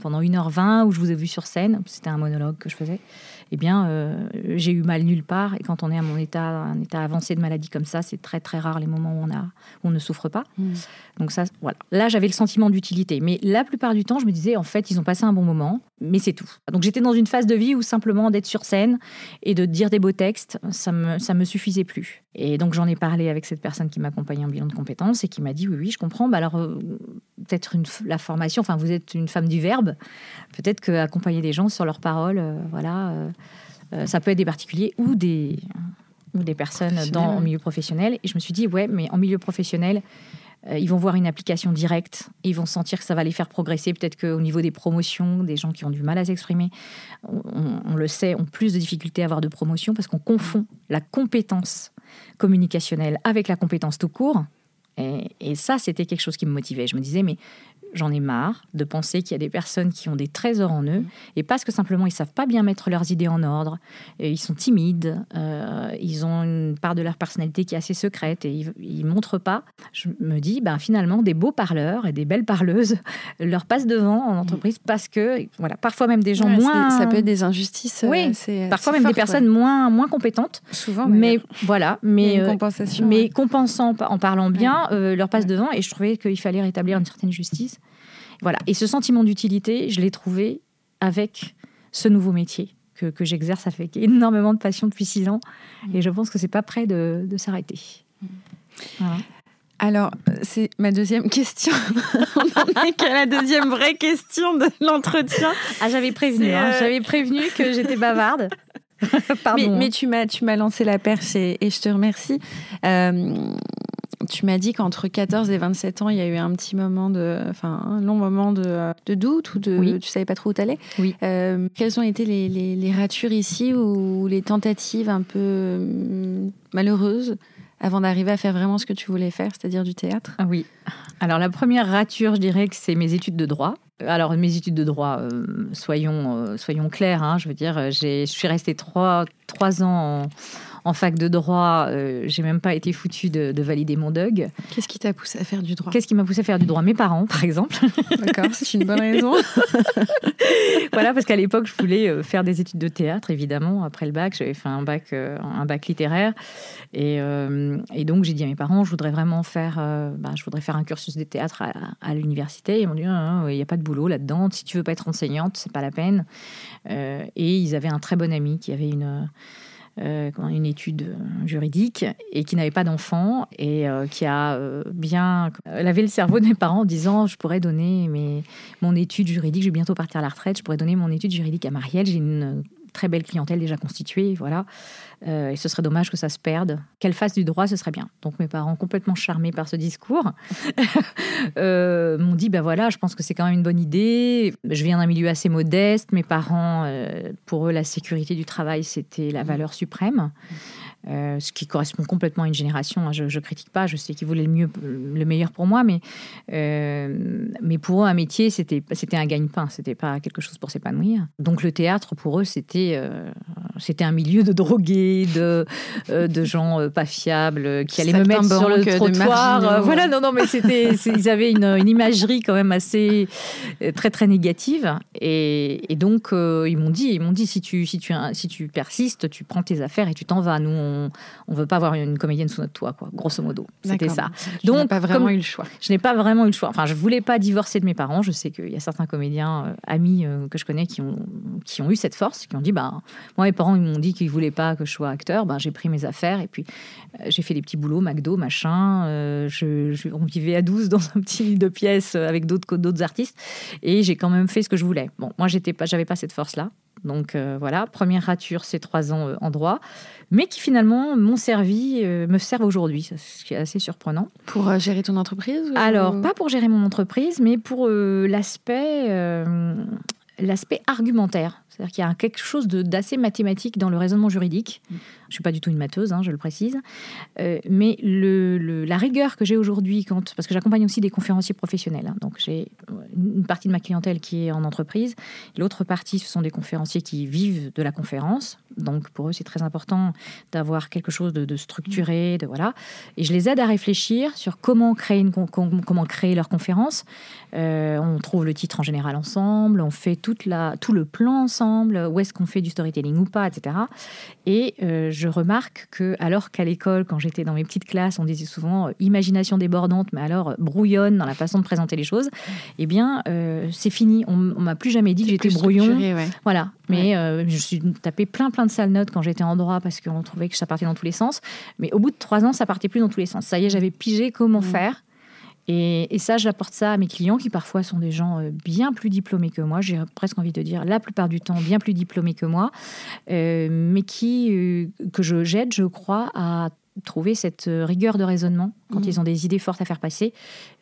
pendant 1h20 où je vous ai vu sur scène, c'était un monologue que je faisais, eh bien, euh, j'ai eu mal nulle part. Et quand on est à mon état, un état avancé de maladie comme ça, c'est très très rare les moments où on, a, on ne souffre pas. Mm. Donc ça, voilà. Là, j'avais le sentiment d'utilité. Mais la plupart du temps, je me disais, en fait, ils ont passé un bon moment, mais c'est tout. Donc j'étais dans une phase de vie où simplement d'être sur scène et de dire des beaux textes, ça me, ça me suffisait plus. Et donc j'en ai parlé avec cette personne qui m'accompagnait en bilan de compétences et qui m'a dit, oui, oui, je comprends. Bah alors, euh, peut-être la formation, enfin, vous êtes une femme du verbe, peut-être qu'accompagner des gens sur leurs paroles, euh, voilà, euh, ça peut être des particuliers ou des, ou des personnes dans, le milieu professionnel. Et je me suis dit, ouais, mais en milieu professionnel, ils vont voir une application directe, ils vont sentir que ça va les faire progresser. Peut-être qu'au niveau des promotions, des gens qui ont du mal à s'exprimer, on, le sait, ont plus de difficultés à avoir de promotion parce qu'on confond la compétence communicationnelle avec la compétence tout court. Et, et ça, c'était quelque chose qui me motivait. Je me disais, mais j'en ai marre de penser qu'il y a des personnes qui ont des trésors en eux et parce que simplement ils savent pas bien mettre leurs idées en ordre, et ils sont timides, euh, ils ont une part de leur personnalité qui est assez secrète et ils, ne montrent pas. Je me dis, ben finalement, des beaux parleurs et des belles parleuses leur passent devant en entreprise parce que, voilà, parfois même des gens moins. Ça peut être des injustices. Euh, oui, c'est parfois même des personnes moins, moins compétentes. Souvent, mais voilà, mais, euh, compensation, mais compensant en parlant bien, leur passent devant et je trouvais qu'il fallait rétablir une certaine justice. Voilà. Et ce sentiment d'utilité, je l'ai trouvé avec ce nouveau métier que, que j'exerce avec énormément de passion depuis six ans. Mmh. Et je pense que c'est pas prêt de, de s'arrêter. Mmh. Alors, c'est ma deuxième question. On n'en est qu'à la deuxième vraie question de l'entretien. Ah, j'avais prévenu, hein. euh, j'avais prévenu que j'étais bavarde. Pardon. Mais, mais, tu m'as tu m'as lancé la perche et, et je te remercie. Euh, tu m'as dit qu'entre 14 et 27 ans, il y a eu un petit moment de, enfin, un long moment de, de doute ou de, oui. tu savais pas trop où t'allais. Oui. Euh, quelles ont été les, les, les, ratures ici ou les tentatives un peu hum, malheureuses avant d'arriver à faire vraiment ce que tu voulais faire, c'est-à-dire du théâtre? Ah Oui. Alors la première rature, je dirais que c'est mes études de droit. Alors mes études de droit, euh, soyons, euh, soyons clairs, hein, je veux dire, je suis restée trois, trois ans en en fac de droit, euh, j'ai même pas été foutue de, valider mon DUG. Qu'est-ce qui t'a poussé à faire du droit? Qu'est-ce qui m'a poussé à faire du droit? Mes parents, par exemple. D'accord, c'est une bonne raison. voilà, parce qu'à l'époque, je voulais euh, faire des études de théâtre, évidemment. Après le bac, j'avais fait un bac, euh, un bac littéraire. Et, donc, j'ai dit à mes parents, je voudrais vraiment faire, bah, je voudrais faire un cursus de théâtre à, l'université. Ils m'ont dit, ah, il n'y a pas de boulot là-dedans. Si tu veux pas être enseignante, c'est pas la peine. et ils avaient un très bon ami qui avait une euh, une étude euh, juridique et qui n'avait pas d'enfant et euh, qui a bien lavé le cerveau de mes parents en disant je pourrais donner mes, mon étude juridique, je vais bientôt partir à la retraite, je pourrais donner mon étude juridique à Marielle, j'ai une très belle clientèle déjà constituée, voilà. Euh, et ce serait dommage que ça se perde. Qu'elle fasse du droit, ce serait bien. Donc mes parents, complètement charmés par ce discours, euh, m'ont dit, ben voilà, je pense que c'est quand même une bonne idée. Je viens d'un milieu assez modeste. Mes parents, euh, pour eux, la sécurité du travail, c'était la valeur suprême. Euh, ce qui correspond complètement à une génération. Hein. Je ne critique pas, je sais qu'ils voulaient le mieux, le meilleur pour moi, mais, euh, mais pour eux, un métier, c'était un gagne-pain, c'était pas quelque chose pour s'épanouir. Donc le théâtre, pour eux, c'était euh, c'était un milieu de drogués, de, de gens pas fiables, qui allaient me mettre sur le trottoir. voilà, non, non, mais c'était ils avaient une, une, imagerie quand même assez très très négative, et, et donc ils m'ont dit, ils m'ont dit si tu si tu si tu persistes, tu prends tes affaires et tu t'en vas. Nous on, ne veut pas avoir une comédienne sous notre toit, quoi, grosso modo. C'était ça. Donc, n'ai pas vraiment eu le choix. Je n'ai pas vraiment eu le choix. Enfin, je voulais pas divorcer de mes parents. Je sais qu'il y a certains comédiens, euh, amis euh, que je connais qui ont, qui ont eu cette force, qui ont dit, bah, moi, mes parents ils m'ont dit qu'ils voulaient pas que je sois acteur, ben, j'ai pris mes affaires et puis euh, j'ai fait des petits boulots, McDo, machin. Je, on vivait à 12 dans un petit lit de pièces avec d'autres d'autres artistes et j'ai quand même fait ce que je voulais. Bon, moi j'étais pas, j'avais pas cette force là. Donc voilà, première rature, c'est trois ans en droit, mais qui finalement m'ont servi, me servent aujourd'hui, ce qui est assez surprenant. Pour gérer ton entreprise Alors, pas pour gérer mon entreprise, mais pour l'aspect l'aspect argumentaire. C'est-à-dire qu'il y a quelque chose d'assez mathématique dans le raisonnement juridique. Je ne suis pas du tout une matheuse, hein, je le précise. Euh, mais la rigueur que j'ai aujourd'hui, parce que j'accompagne aussi des conférenciers professionnels. Hein. donc j'ai une partie de ma clientèle qui est en entreprise. L'autre partie, ce sont des conférenciers qui vivent de la conférence. Donc pour eux, c'est très important d'avoir quelque chose de, structuré. De, voilà. Et je les aide à réfléchir sur comment créer, une, comment créer leur conférence. Euh, on trouve le titre en général ensemble, on fait tout le plan ensemble, où est-ce qu'on fait du storytelling ou pas, etc. Et euh, je remarque que, alors qu'à l'école, quand j'étais dans mes petites classes, on disait souvent euh, imagination débordante, mais alors brouillonne dans la façon de présenter les choses, eh bien, euh, c'est fini. On, m'a plus jamais dit que j'étais brouillon. Voilà. Mais je suis tapé plein, plein de sales notes quand j'étais en droit parce qu'on trouvait que ça partait dans tous les sens. Mais au bout de trois ans, ça partait plus dans tous les sens. Ça y est, j'avais pigé comment faire. Et, ça, j'apporte ça à mes clients qui parfois sont des gens euh, bien plus diplômés que moi. J'ai presque envie de dire la plupart du temps bien plus diplômés que moi, euh, mais qui euh, que je j'aide, je crois, à trouver cette rigueur de raisonnement quand mmh. ils ont des idées fortes à faire passer.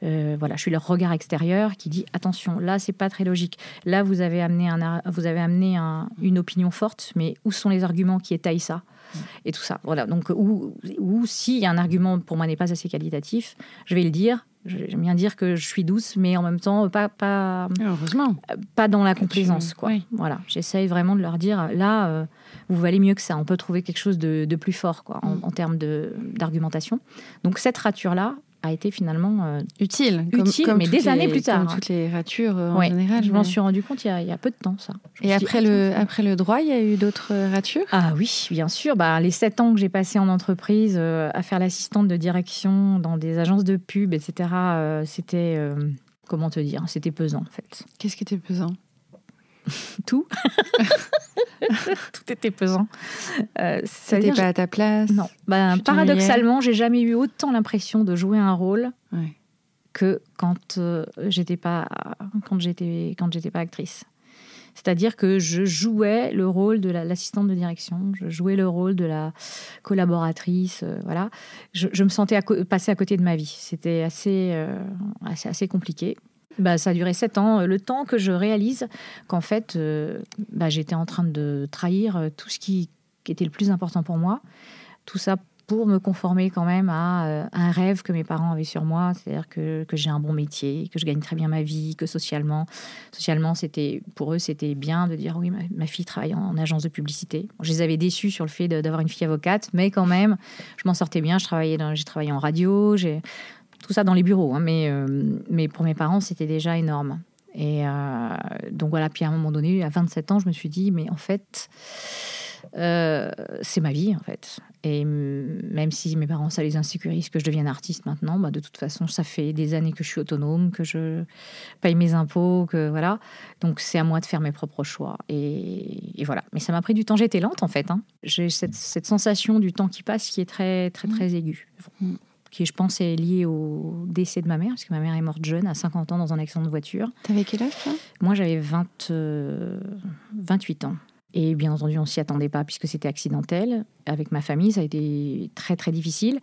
voilà, je suis leur regard extérieur qui dit attention, là c'est pas très logique. Là vous avez amené un, vous avez amené une opinion forte, mais où sont les arguments qui étayent ça mmh. et tout ça. Voilà, donc ou, ou si un argument pour moi n'est pas assez qualitatif, je vais le dire J'aime bien dire que je suis douce, mais en même temps, pas, pas, Heureusement. pas dans la complaisance. Quoi. Voilà, j'essaye vraiment de leur dire là, euh, vous valez mieux que ça. On peut trouver quelque chose de, plus fort quoi, en, mm. en termes d'argumentation. Donc, cette rature-là, a été finalement euh, utile, utile mais des années plus tard. Comme toutes les ratures euh, en général. Je m'en suis rendu compte il y, a, peu de temps, ça. Et après, le, après le droit, il y a eu d'autres ratures? Ah oui, bien sûr. Bah, les sept ans que j'ai passé en entreprise euh, à faire l'assistante de direction dans des agences de pub, etc., c'était, comment te dire, c'était pesant en fait. Qu'est-ce qui était pesant? Tout. Tout était pesant. Euh, C'était pas à ta place Non. Bah, paradoxalement, j'ai jamais eu autant l'impression de jouer un rôle que quand euh, j'étais pas quand j'étais quand j'étais pas actrice. C'est-à-dire que je jouais le rôle de l'assistante de direction, je jouais le rôle de la collaboratrice, euh, voilà. Je, me sentais passer à côté de ma vie. C'était assez, euh, assez, assez compliqué. Bah, ça a duré sept ans, le temps que je réalise qu'en fait, euh, bah, j'étais en train de trahir euh, tout ce qui, était le plus important pour moi. Tout ça pour me conformer quand même à, euh, un rêve que mes parents avaient sur moi, c'est-à-dire que, j'ai un bon métier, que je gagne très bien ma vie, que socialement, socialement c'était pour eux c'était bien de dire oui ma, fille travaille en, agence de publicité. je les avais déçus sur le fait d'avoir une fille avocate, mais quand même je m'en sortais bien. J'ai travaillé en radio, j'ai tout ça dans les bureaux, hein, mais, euh, mais pour mes parents, c'était déjà énorme. Et euh, donc voilà, puis à un moment donné, à 27 ans, je me suis dit, mais en fait, euh, c'est ma vie, en fait. Et même si mes parents, ça les insécurise que je devienne artiste maintenant, bah de toute façon, ça fait des années que je suis autonome, que je paye mes impôts, que voilà. Donc c'est à moi de faire mes propres choix. Et, voilà. Mais ça m'a pris du temps. J'étais lente, en fait. Hein. J'ai cette, cette, sensation du temps qui passe qui est très, très, très aiguë. Mmh qui je pense est lié au décès de ma mère, parce que ma mère est morte jeune, à 50 ans, dans un accident de voiture. T'avais quel âge, toi? Moi, j'avais 20, 28 euh, ans. Et bien entendu, on s'y attendait pas puisque c'était accidentel. Avec ma famille, ça a été très très difficile,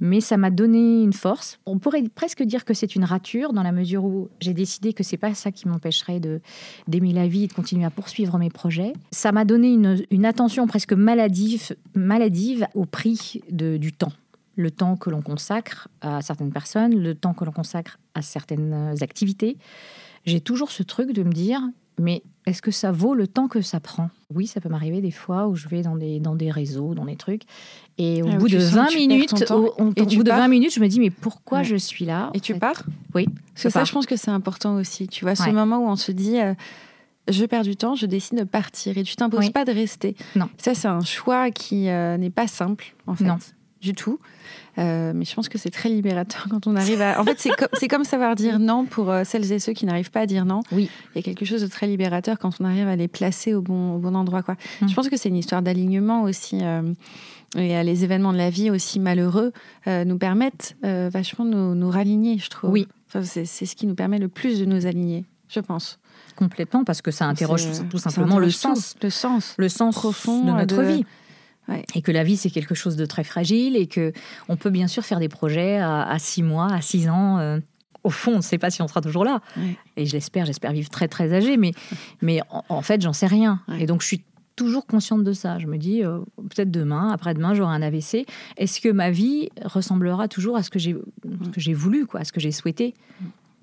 mais ça m'a donné une force. On pourrait presque dire que c'est une rature dans la mesure où j'ai décidé que c'est pas ça qui m'empêcherait de d'aimer la vie et de continuer à poursuivre mes projets. Ça m'a donné une, une, attention presque maladive, maladive au prix de, du temps le temps que l'on consacre à certaines personnes, le temps que l'on consacre à certaines activités. J'ai toujours ce truc de me dire, mais est-ce que ça vaut le temps que ça prend? Oui, ça peut m'arriver des fois où je vais dans des, dans des réseaux, dans des trucs, et au ah, bout de 20 minutes, au, bout de 20 minutes, je me dis, mais pourquoi je suis là Et tu pars? Oui. Parce que ça, je pense que c'est important aussi. Tu vois, ce moment où on se dit, euh, je perds du temps, je décide de partir, et tu t'imposes pas de rester. Non. Ça, c'est un choix qui euh, n'est pas simple, en fait. Non du tout. Euh, mais je pense que c'est très libérateur quand on arrive à. En fait, c'est comme, savoir dire non pour euh, celles et ceux qui n'arrivent pas à dire non. Oui. Il y a quelque chose de très libérateur quand on arrive à les placer au bon, au bon endroit. Quoi. Mm. Je pense que c'est une histoire d'alignement aussi. euh, et les événements de la vie aussi malheureux nous permettent vachement de nous, nous raligner, je trouve. Oui. Enfin, c'est, ce qui nous permet le plus de nous aligner, je pense. Complètement, parce que ça interroge tout simplement le tout. sens. Le sens. le sens profond de notre de- vie. Ouais. Et que la vie, c'est quelque chose de très fragile et que on peut bien sûr faire des projets à, à six mois, à six ans. euh, au fond, on ne sait pas si on sera toujours là. Ouais. Et je l'espère, j'espère vivre très très âgé, mais, mais en, en fait, j'en sais rien. Ouais. Et donc, je suis toujours consciente de ça. Je me dis, euh, peut-être demain, après-demain, j'aurai un AVC. Est-ce que ma vie ressemblera toujours à ce que j'ai ce que j'ai voulu, quoi, à ce que j'ai souhaité?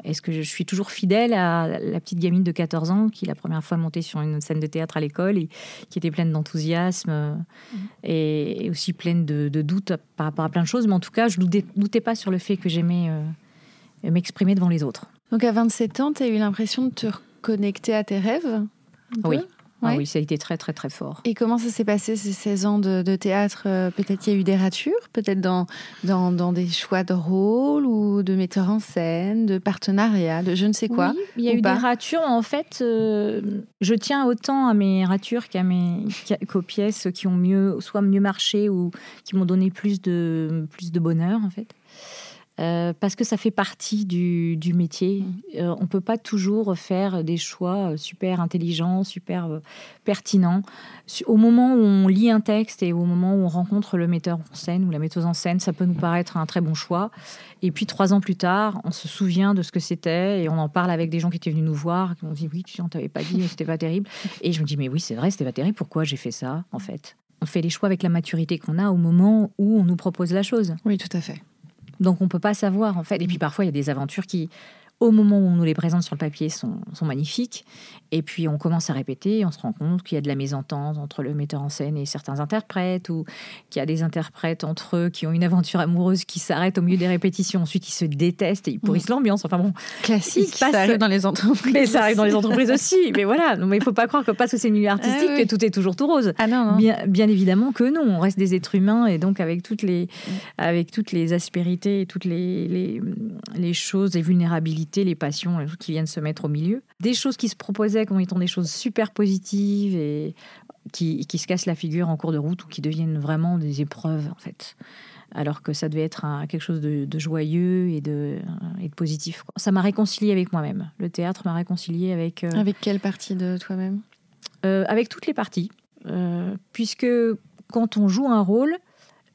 Est-ce que je suis toujours fidèle à la petite gamine de 14 ans qui, la première fois, montait sur une scène de théâtre à l'école et qui était pleine d'enthousiasme euh, et, aussi pleine de, de doutes par rapport à plein de choses Mais en tout cas, je ne doutais, doutais pas sur le fait que j'aimais euh, m'exprimer devant les autres. Donc à 27 ans, tu as eu l'impression de te reconnecter à tes rêves Oui. Ah oui, ça a été très, très, très fort. Et comment ça s'est passé ces 16 ans de, de théâtre Euh, Peut-être qu'il y a eu des ratures, peut-être dans, dans, dans des choix de rôle ou de metteur en scène, de partenariat, de je ne sais quoi. Oui, il y a eu pas? des ratures. En fait, euh, je tiens autant à mes ratures qu'à mes qu'aux pièces qui ont mieux, soit mieux marché ou qui m'ont donné plus de, plus de bonheur, en fait. Euh, parce que ça fait partie du, du métier. Euh, on peut pas toujours faire des choix euh, super intelligents, super euh, pertinents. Au moment où on lit un texte et au moment où on rencontre le metteur en scène ou la metteuse en scène, ça peut nous paraître un très bon choix. Et puis trois ans plus tard, on se souvient de ce que c'était et on en parle avec des gens qui étaient venus nous voir, qui ont dit oui, tu on t'avait pas dit, c'était pas terrible. Et je me dis mais oui, c'est vrai, c'était pas terrible. Pourquoi j'ai fait ça en fait? On fait les choix avec la maturité qu'on a au moment où on nous propose la chose. Oui, tout à fait. Donc on peut pas savoir en fait. Et puis parfois il y a des aventures qui, au moment où on nous les présente sur le papier, sont, sont magnifiques. Et puis on commence à répéter, et on se rend compte qu'il y a de la mésentente entre le metteur en scène et certains interprètes, ou qu'il y a des interprètes entre eux qui ont une aventure amoureuse qui s'arrête au milieu des répétitions. Ensuite ils se détestent et ils pourrissent l'ambiance. Enfin bon, Classique, ça arrive dans les entreprises. mais ça arrive dans les aussi. entreprises aussi. Mais voilà, Non, mais il faut pas croire que parce que c'est une milieu artistique Ah oui. que tout est toujours tout rose. Ah non, non. Bien, bien évidemment que non, on reste des êtres humains et donc avec toutes les, avec toutes les aspérités et toutes les, les, les choses, les vulnérabilités, les passions les qui viennent se mettre au milieu. Des choses qui se proposaient comme étant des choses super positives et qui, qui se cassent la figure en cours de route ou qui deviennent vraiment des épreuves en fait. Alors que ça devait être un- quelque chose de, de joyeux et de, et de positif. Ça m'a réconcilié avec moi-même. Le théâtre m'a réconcilié avec, euh, Avec quelle partie de toi-même? euh, avec toutes les parties, Euh, puisque quand on joue un rôle,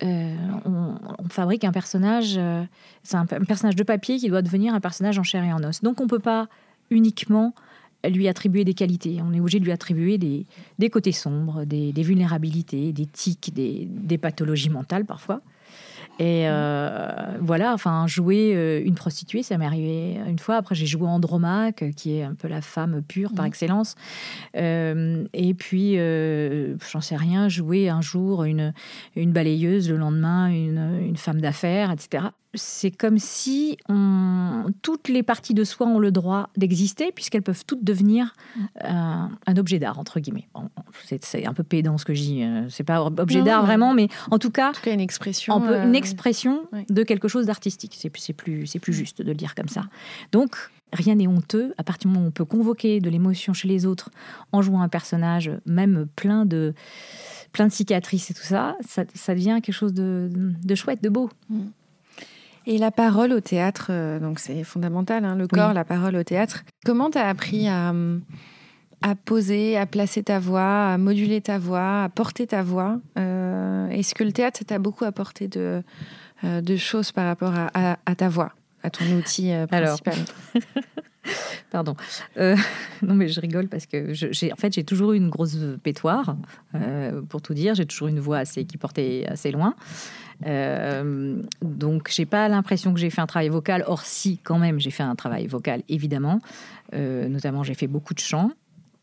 euh, on, fabrique un personnage, euh, c'est un, personnage de papier qui doit devenir un personnage en chair et en os. Donc on ne peut pas uniquement lui attribuer des qualités, on est obligé de lui attribuer des, côtés sombres, des, vulnérabilités, des tics, des pathologies mentales parfois. Et euh, voilà, enfin, jouer euh, une prostituée, ça m'est arrivé une fois. Après, j'ai joué Andromaque, qui est un peu la femme pure par Mhm. excellence. Euh, et puis, euh, j'en sais rien, jouer un jour une, une balayeuse, le lendemain une, une femme d'affaires, etc. C'est comme si on- toutes les parties de soi ont le droit d'exister, puisqu'elles peuvent toutes devenir un, un objet d'art, entre guillemets. Bon, C'est un peu pédant ce que je dis, euh, c'est pas objet d'art vraiment, mais en tout cas, En tout cas, une expression. on peut, euh, une expression de quelque chose d'artistique. C'est plus, c'est plus, c'est plus juste de le dire comme ça. Donc, rien n'est honteux. À partir du moment où on peut convoquer de l'émotion chez les autres en jouant un personnage, même plein de, plein de cicatrices et tout ça, ça, ça devient quelque chose de, de chouette, de beau. Et la parole au théâtre, euh, donc c'est fondamental, hein, le corps, la parole au théâtre. Comment tu as appris à, à poser, à placer ta voix, à moduler ta voix, à porter ta voix Euh, Est-ce que le théâtre t'a beaucoup apporté de, euh, de choses par rapport à, à- à ta voix, à ton outil euh, Alors. principal? Pardon. Euh, non, mais je rigole parce que j'ai, en fait, j'ai toujours eu une grosse pétoire. euh, pour tout dire, j'ai toujours une voix assez, qui portait assez loin. Euh, donc, j'ai pas l'impression que j'ai fait un travail vocal. Or, si, quand même, j'ai fait un travail vocal, évidemment. Euh, notamment, j'ai fait beaucoup de chant.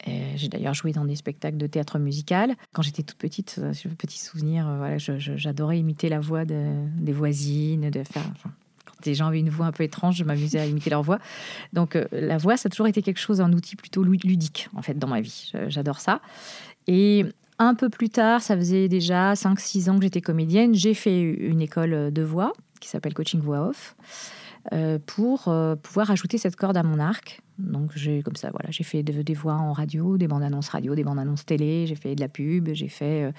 Euh, J'ai d'ailleurs joué dans des spectacles de théâtre musical. Quand j'étais toute petite, euh, j'ai un petit souvenir, euh, voilà, j'adorais imiter la voix de- des voisines, de faire. quand des gens avaient une voix un peu étrange, je m'amusais à imiter leur voix. Donc la voix, ça a toujours été quelque chose, un outil plutôt lu- ludique en fait dans ma vie. J'adore ça. Et un peu plus tard, ça faisait déjà 5-6 ans que j'étais comédienne, j'ai fait une école de voix qui s'appelle Coaching Voix Off. Euh, pour euh, pouvoir ajouter cette corde à mon arc. Donc j'ai comme ça, voilà, j'ai fait des, voix en radio, des bandes annonces radio, des bandes annonces télé, j'ai fait de la pub, j'ai fait euh,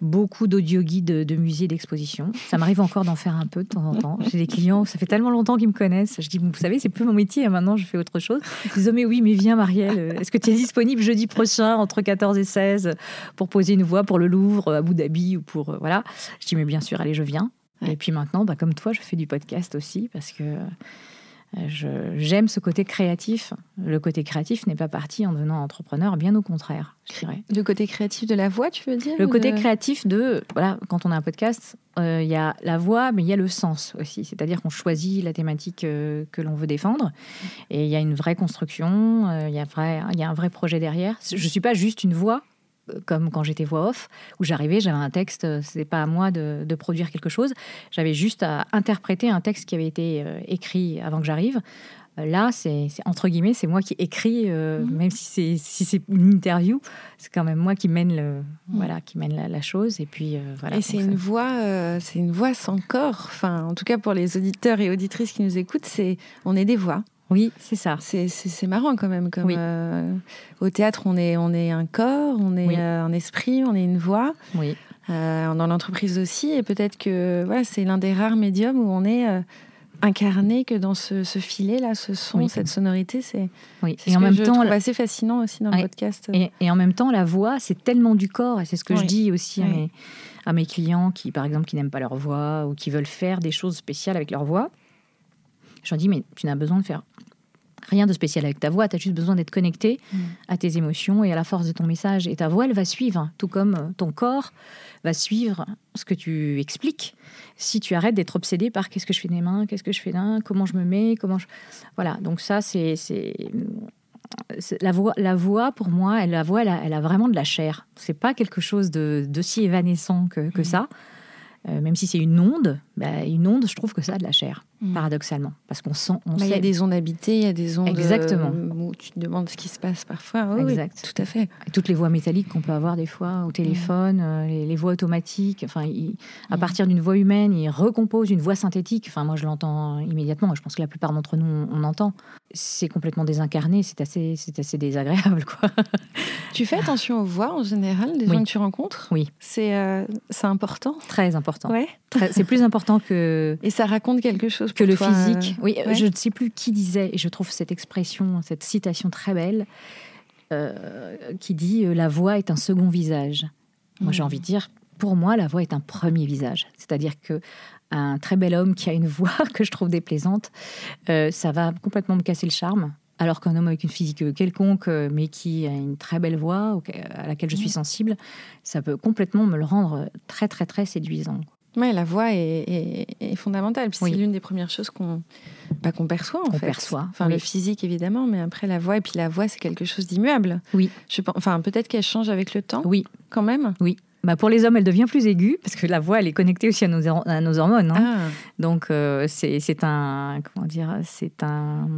beaucoup d'audio guides de musées, d'expositions. Ça m'arrive encore d'en faire un peu de temps en temps. J'ai des clients, ça fait tellement longtemps qu'ils me connaissent. Je dis, vous savez, c'est plus mon métier, hein, maintenant je fais autre chose. Ils disent, oh, mais oui, mais viens Marielle, est-ce que tu es disponible jeudi prochain entre 14 et 16 pour poser une voix pour le Louvre, à Abu Dhabi ou pour voilà. Je dis, mais bien sûr, allez, je viens. Et puis maintenant, bah, comme toi, je fais du podcast aussi parce que euh, j'aime ce côté créatif. Le côté créatif n'est pas parti en devenant entrepreneur, bien au contraire, je dirais. Le côté créatif de la voix, tu veux dire Le côté créatif de, voilà, quand on a un podcast, euh, il y a la voix, mais il y a le sens aussi. C'est-à-dire qu'on choisit la thématique euh, que l'on veut défendre. Et il y a une vraie construction, il y, y a un vrai projet derrière. Je ne suis pas juste une voix, comme quand j'étais voix off, où j'arrivais, j'avais un texte, euh, ce n'est pas à moi de, produire quelque chose, j'avais juste à interpréter un texte qui avait été euh, écrit avant que j'arrive. Euh, là, c'est entre guillemets, c'est moi qui écris, mhm. même si c'est si c'est une interview, c'est quand même moi qui mène le mhm. voilà qui mène la, chose et puis voilà. Et c'est une voix, c'est une voix sans corps. Enfin, en tout cas pour les auditeurs et auditrices qui nous écoutent, c'est on est des voix. Oui, c'est ça. C'est marrant quand même. Comme, euh, au théâtre, on est, on est un corps, on est euh, un esprit, on est une voix. Oui. Euh, dans l'entreprise aussi. Et peut-être que voilà, c'est l'un des rares médiums où on est incarné que dans ce, filet-là, ce son, cette sonorité. C'est oui. et en même temps, assez fascinant aussi dans le podcast. Et, en même temps, la voix, c'est tellement du corps. Et c'est ce que je dis aussi à mes, à mes clients qui, par exemple, qui n'aiment pas leur voix ou qui veulent faire des choses spéciales avec leur voix. Je leur dis, mais tu n'as besoin de faire rien de spécial avec ta voix, tu as juste besoin d'être connecté mm. à tes émotions et à la force de ton message. Et ta voix, elle va suivre, tout comme euh, ton corps va suivre ce que tu expliques. Si tu arrêtes d'être obsédé par qu'est-ce que je fais des mains, qu'est-ce que je fais d'un, comment je me mets, comment je... Voilà, donc ça, c'est... La voix, la voix, pour moi, elle, la voix, elle a, vraiment de la chair. C'est pas quelque chose de, si évanescent que, que mm. ça. Euh, même si c'est une onde, bah, une onde, je trouve que ça a de la chair, mm. paradoxalement. Parce qu'on sent. On bah, Il y a des ondes habitées, il y a des ondes. Exactement. Euh, où tu te demandes ce qui se passe parfois. exact. tout à fait. Et toutes les voix métalliques qu'on peut avoir des fois au téléphone, mm. euh, les, voix automatiques. Enfin, à mm. partir d'une voix humaine, ils recomposent une voix synthétique. Enfin, moi, je l'entends immédiatement. Je pense que la plupart d'entre nous, on, on entend. C'est complètement désincarné. C'est assez, c'est assez désagréable, quoi. Tu fais attention aux voix en général des gens que tu rencontres? Oui. C'est euh, c'est important? Très important. Ouais. C'est plus important que. Et ça raconte quelque chose que le physique. Euh, oui, je ne sais plus qui disait, et je trouve cette expression, cette citation très belle, euh, qui dit La voix est un second visage. Moi, j'ai mmh. envie de dire pour moi, la voix est un premier visage. C'est-à-dire que un très bel homme qui a une voix que je trouve déplaisante, ça va complètement me casser le charme. Alors qu'un homme avec une physique quelconque, euh, mais qui a une très belle voix, à laquelle je suis mm. sensible, ça peut complètement me le rendre très, très, très séduisant. Oui, la voix est, fondamentale. C'est l'une des premières choses qu'on bah, qu'on perçoit, en fait. perçoit. Enfin, le physique, évidemment, mais après, la voix. Et puis, la voix, c'est quelque chose d'immuable. Oui. Je enfin, peut-être qu'elle change avec le temps. Oui. Quand même. Oui. Bah pour les hommes, elle devient plus aiguë parce que la voix, elle est connectée aussi à nos, à nos hormones. Hein. Ah. Donc, euh, c'est un. Comment dire C'est un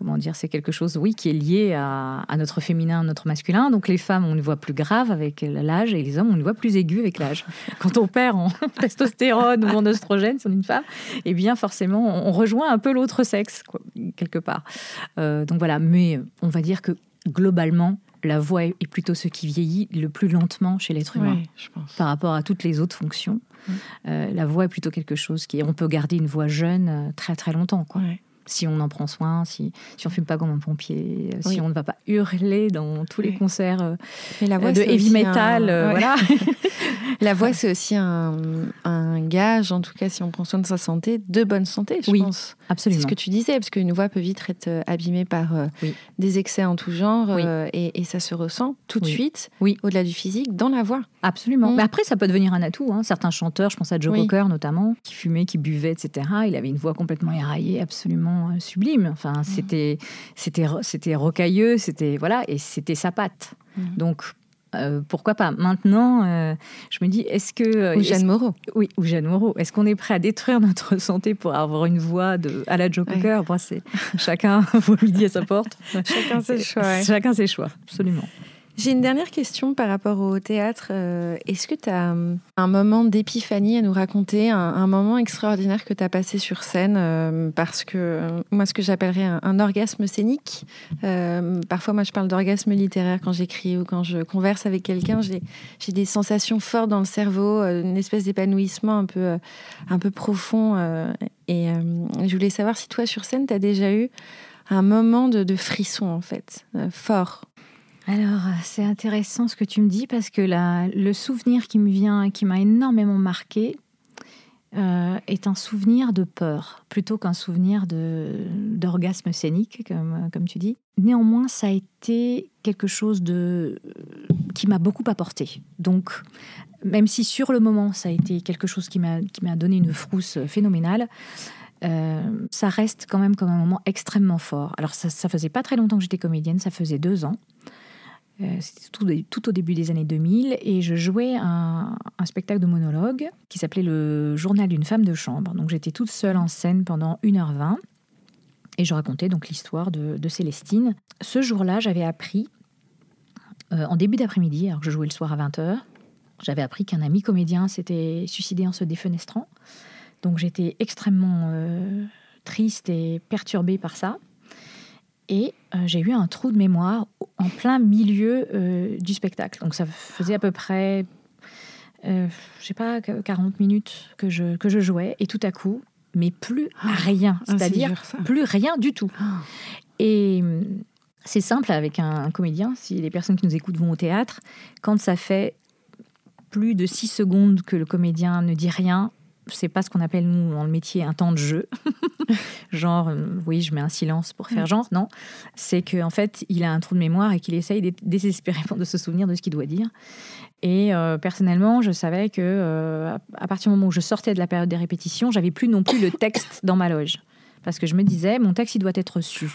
comment dire, c'est quelque chose, oui, qui est lié à, notre féminin, notre masculin. Donc les femmes ont une voix plus grave avec l'âge et les hommes ont une voix plus aiguë avec l'âge. Quand on perd en testostérone ou en oestrogène sur une femme, eh bien forcément, on rejoint un peu l'autre sexe, quelque part. Euh, donc voilà, mais on va dire que globalement, la voix est plutôt ce qui vieillit le plus lentement chez l'être humain je pense. par rapport à toutes les autres fonctions. Euh, la voix est plutôt quelque chose qui, on peut garder une voix jeune euh, très très longtemps. Quoi si on en prend soin, si, si on fume pas comme un pompier, euh, si on ne va pas hurler dans tous les concerts euh, la voix, de heavy metal. Euh, voilà. la voix, c'est aussi un, un, gage, en tout cas, si on prend soin de sa santé, de bonne santé, je oui, pense. Absolument. C'est ce que tu disais, parce qu'une voix peut vite être abîmée par des excès en tout genre, et, et, ça se ressent tout de suite, au-delà du physique, dans la voix. Absolument. Mm. Mais après, ça peut devenir un atout. Hein. Certains chanteurs, je pense à Joe Cocker notamment, qui fumait, qui buvait, etc. Il avait une voix complètement éraillée, absolument euh, sublime. Enfin, mm. c'était, c'était, c'était rocailleux, c'était voilà, et c'était sa patte. Mm. Donc euh, pourquoi pas? Maintenant, euh, je me dis, est-ce que... Ou Jeanne Moreau. Oui, ou Jeanne Moreau. Est-ce qu'on est prêt à détruire notre santé pour avoir une voix de, à la Joe Cocker? C'est Chacun, vous lui dit à sa porte. Chacun ses choix. Chacun ses choix, absolument. J'ai une dernière question par rapport au théâtre. Euh, est-ce que tu as hum, un moment d'épiphanie à nous raconter, un, moment extraordinaire que tu as passé sur scène euh, Parce que euh, moi, ce que j'appellerais un, orgasme scénique, parfois moi je parle d'orgasme littéraire quand j'écris ou quand je converse avec quelqu'un, j'ai des sensations fortes dans le cerveau, une espèce d'épanouissement un peu, un peu profond. et je voulais savoir si toi, sur scène, tu as déjà eu un moment de frisson, en fait, fort alors, c'est intéressant ce que tu me dis parce que le souvenir qui me vient, qui m'a énormément marqué, euh, est un souvenir de peur plutôt qu'un souvenir d'orgasme scénique, comme, tu dis. Néanmoins, ça a été quelque chose de, qui m'a beaucoup apporté. Donc, même si sur le moment, ça a été quelque chose qui m'a donné une frousse phénoménale, euh, ça reste quand même comme un moment extrêmement fort. Alors, ça, ça faisait pas très longtemps que j'étais comédienne, ça faisait deux ans. Euh, c'était tout, au début des années 2000 et je jouais un, spectacle de monologue qui s'appelait Le journal d'une femme de chambre. Donc j'étais toute seule en scène pendant 1h20 et je racontais donc l'histoire de, Célestine. Ce jour-là, j'avais appris euh, en début d'après-midi, alors que je jouais le soir à 20h, j'avais appris qu'un ami comédien s'était suicidé en se défenestrant. Donc j'étais extrêmement euh, triste et perturbée par ça. Et euh, j'ai eu un trou de mémoire en plein milieu euh, du spectacle. Donc ça faisait à peu près, euh, je sais pas, 40 minutes que je, que je jouais. Et tout à coup, mais plus ah. rien. Ah, C'est-à-dire plus rien du tout. Ah. Et hum, c'est simple avec un, comédien, si les personnes qui nous écoutent vont au théâtre, quand ça fait plus de 6 secondes que le comédien ne dit rien, c'est pas ce qu'on appelle, nous, dans le métier, un temps de jeu. genre, euh, oui, je mets un silence pour faire mm. genre. Non, c'est qu'en en fait, il a un trou de mémoire et qu'il essaye désespérément de se souvenir de ce qu'il doit dire. Et euh, personnellement, je savais que euh, à partir du moment où je sortais de la période des répétitions, j'avais plus non plus le texte dans ma loge. Parce que je me disais, mon texte, il doit être reçu.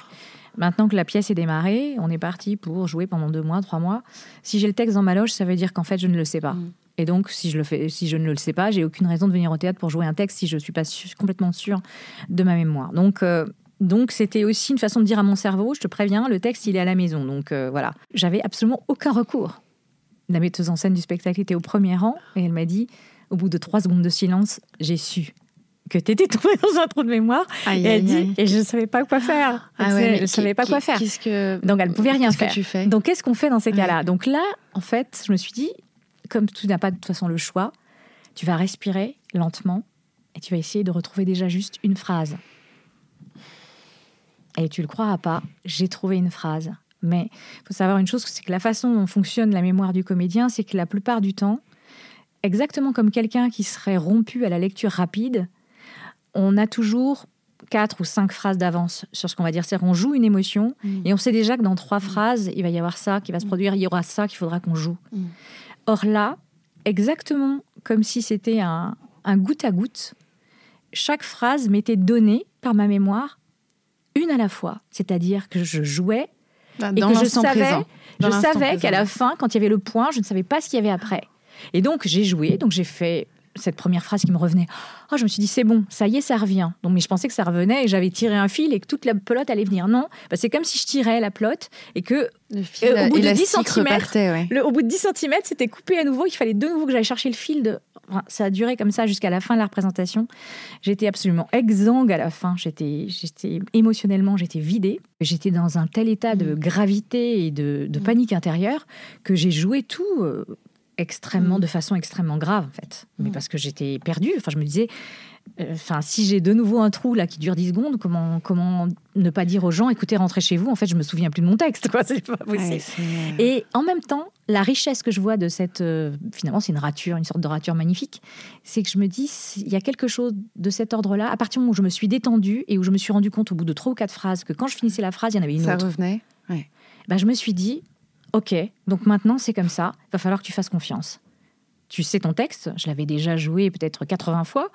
Maintenant que la pièce est démarrée, on est parti pour jouer pendant deux mois, trois mois. Si j'ai le texte dans ma loge, ça veut dire qu'en fait, je ne le sais pas. Mm. Et donc, si je, le fais, si je ne le sais pas, j'ai aucune raison de venir au théâtre pour jouer un texte si je ne suis pas complètement sûre de ma mémoire. Donc, euh, donc c'était aussi une façon de dire à mon cerveau, je te préviens, le texte, il est à la maison. Donc euh, voilà, j'avais absolument aucun recours. La metteuse en scène du spectacle était au premier rang et elle m'a dit, au bout de trois secondes de silence, j'ai su que tu étais tombée dans un trou de mémoire. et elle dit, et je ne savais pas quoi faire. Ah je ne savais pas quoi faire. Que... Donc elle ne pouvait rien faire. Que tu fais? Donc qu'est-ce qu'on fait dans ces cas-là? Donc là, en fait, je me suis dit, comme tu n'as pas de toute façon le choix, tu vas respirer lentement et tu vas essayer de retrouver déjà juste une phrase. Et tu le croiras pas, j'ai trouvé une phrase. Mais il faut savoir une chose, c'est que la façon dont fonctionne la mémoire du comédien, c'est que la plupart du temps, exactement comme quelqu'un qui serait rompu à la lecture rapide, on a toujours quatre ou cinq phrases d'avance sur ce qu'on va dire. C'est-à-dire qu'on joue une émotion mmh. et on sait déjà que dans trois mmh. phrases, il va y avoir ça qui va se mmh. produire, il y aura ça qu'il faudra qu'on joue. Or là, exactement comme si c'était un, goutte à goutte, chaque phrase m'était donnée par ma mémoire une à la fois. C'est-à-dire que je jouais bah, et que je savais, je savais qu'à la fin, quand il y avait le point, je ne savais pas ce qu'il y avait après. Et donc j'ai joué, donc j'ai fait cette première phrase qui me revenait. Oh, je me suis dit, c'est bon, ça y est, ça revient. Donc, mais je pensais que ça revenait et j'avais tiré un fil et que toute la pelote allait venir. Non, bah, c'est comme si je tirais la pelote et que euh, au, bout de 10 cm, au bout de 10 cm, c'était coupé à nouveau. Il fallait de nouveau que j'aille chercher le fil. De... ça a duré comme ça jusqu'à la fin de la représentation. J'étais absolument exsangue à la fin. J'étais, j'étais émotionnellement, j'étais vidée. J'étais dans un tel état de mm. gravité et de, de mm. panique intérieure que j'ai joué tout. Euh, extrêmement, mm. de façon extrêmement grave, en fait. Mais mm. parce que j'étais perdue. Enfin, je me disais, euh, enfin, si j'ai de nouveau un trou là qui dure 10 secondes, comment, comment ne pas dire aux gens, écoutez, rentrez chez vous. En fait, je me souviens plus de mon texte, quoi. C'est pas possible. Et en même temps, la richesse que je vois de cette, euh, finalement, c'est une rature, une sorte de rature magnifique. C'est que je me dis, il y a quelque chose de cet ordre-là. À partir du moment où je me suis détendue et où je me suis rendu compte au bout de trois ou quatre phrases que quand je finissais la phrase, il y en avait une Ça autre. Ça revenait. Ouais. Ben, je me suis dit, ok, donc maintenant c'est comme ça. Il va falloir que tu fasses confiance tu sais ton texte, je l'avais déjà joué peut-être 80 fois,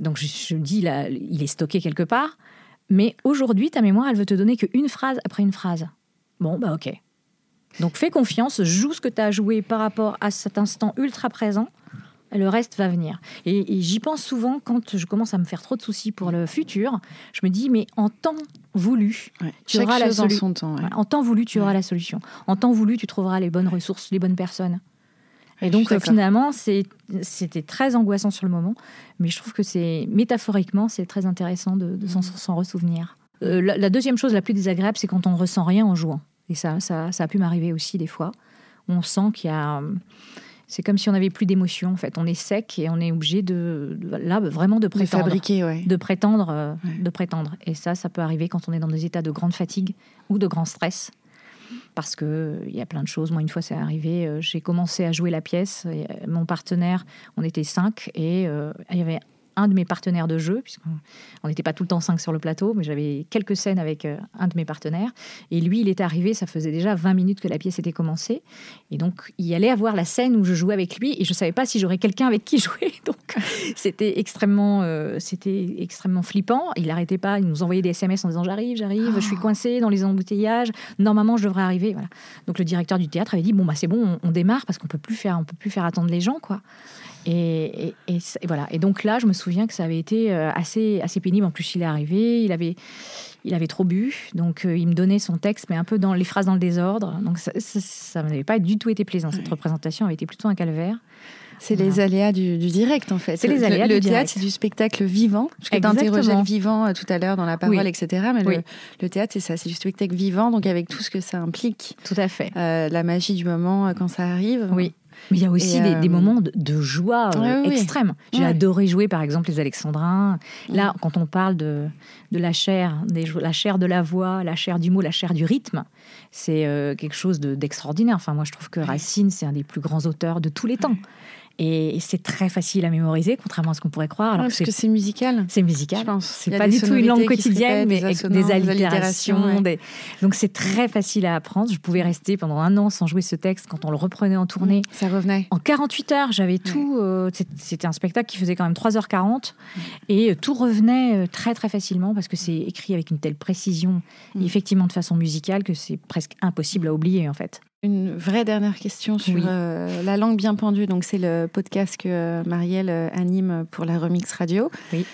donc je, me dis, là, il est stocké quelque part, mais aujourd'hui, ta mémoire, elle veut te donner qu'une phrase après une phrase. Bon, bah ok. Donc fais confiance, joue ce que tu as joué par rapport à cet instant ultra présent, et le reste va venir. Et, j'y pense souvent quand je commence à me faire trop de soucis pour le futur. Je me dis, mais en temps voulu, tu auras la solution. En, temps, en temps voulu, tu auras la solution. En temps voulu, tu trouveras les bonnes ressources, les bonnes personnes. Et donc finalement, c'était très angoissant sur le moment, mais je trouve que c'est métaphoriquement, c'est très intéressant de, de s'en mm. ressouvenir. Euh, la, deuxième chose la plus désagréable, c'est quand on ne ressent rien en jouant. Et ça, ça, ça a pu m'arriver aussi des fois. On sent qu'il y a c'est comme si on n'avait plus d'émotion. En fait, on est sec et on est obligé de, là vraiment de prétendre, de fabriquer, de prétendre, euh, de prétendre. Et ça, ça peut arriver quand on est dans des états de grande fatigue ou de grand stress, parce que il y a plein de choses. Moi, une fois, c'est arrivé. Euh, j'ai commencé à jouer la pièce. Et euh, mon partenaire, on était cinq et il y avait un de mes partenaires de jeu, puisqu'on n'était pas tout le temps cinq sur le plateau, mais j'avais quelques scènes avec euh, un de mes partenaires. Et lui, il est arrivé, ça faisait déjà 20 minutes que la pièce était commencée. Et donc, il allait avoir la scène où je jouais avec lui, et je ne savais pas si j'aurais quelqu'un avec qui jouer. Donc, c'était extrêmement, euh, c'était extrêmement flippant. Il n'arrêtait pas, il nous envoyait des SMS en disant J'arrive, j'arrive, je suis ah. coincé dans les embouteillages, normalement, je devrais arriver. Voilà. Donc, le directeur du théâtre avait dit Bon, bah, c'est bon, on, on démarre, parce qu'on ne peut plus faire attendre les gens, quoi. Et, voilà. Et donc là, je me souviens que ça avait été euh, assez, assez pénible. En plus, il est arrivé, il avait, il avait trop bu, donc euh, il me donnait son texte, mais un peu dans les phrases dans le désordre. Donc ça, n'avait pas du tout été plaisant. Cette représentation avait été plutôt un calvaire. C'est les aléas du, direct, en fait. C'est les aléas le, le théâtre, c'est du spectacle vivant. Parce que tu interrogeais le vivant euh, tout à l'heure dans la parole, etc. Mais le, théâtre, c'est ça, c'est du spectacle vivant, donc avec tout ce que ça implique. Tout à fait. la magie du moment quand ça arrive. Oui. Mais il y a aussi des, euh, moments de, joie euh, extrême. J'ai adoré jouer, par exemple, les Alexandrins. Là, quand on parle de, de la chair, des, la chair de la voix, la chair du mot, la chair du rythme, c'est euh, quelque chose d'extraordinaire. enfin, moi, je trouve que Racine, c'est un des plus grands auteurs de tous les temps. Et c'est très facile à mémoriser, contrairement à ce qu'on pourrait croire. Alors parce que c'est musical. C'est musical. C'est pas du tout une langue quotidienne, mais des, des allitérations. Donc c'est très facile à apprendre. Je pouvais rester pendant un an sans jouer ce texte quand on le reprenait en tournée. Ça revenait. En 48 heures, j'avais tout. Euh, c'était un spectacle qui faisait quand même 3h40. Et euh, tout revenait euh, très très facilement parce que c'est écrit avec une telle précision, mm. effectivement de façon musicale, que c'est presque impossible à oublier en fait. Une vraie dernière question sur euh, la langue bien pendue. Donc, c'est le podcast que euh, Marielle euh, anime pour la Remix Radio. Oui.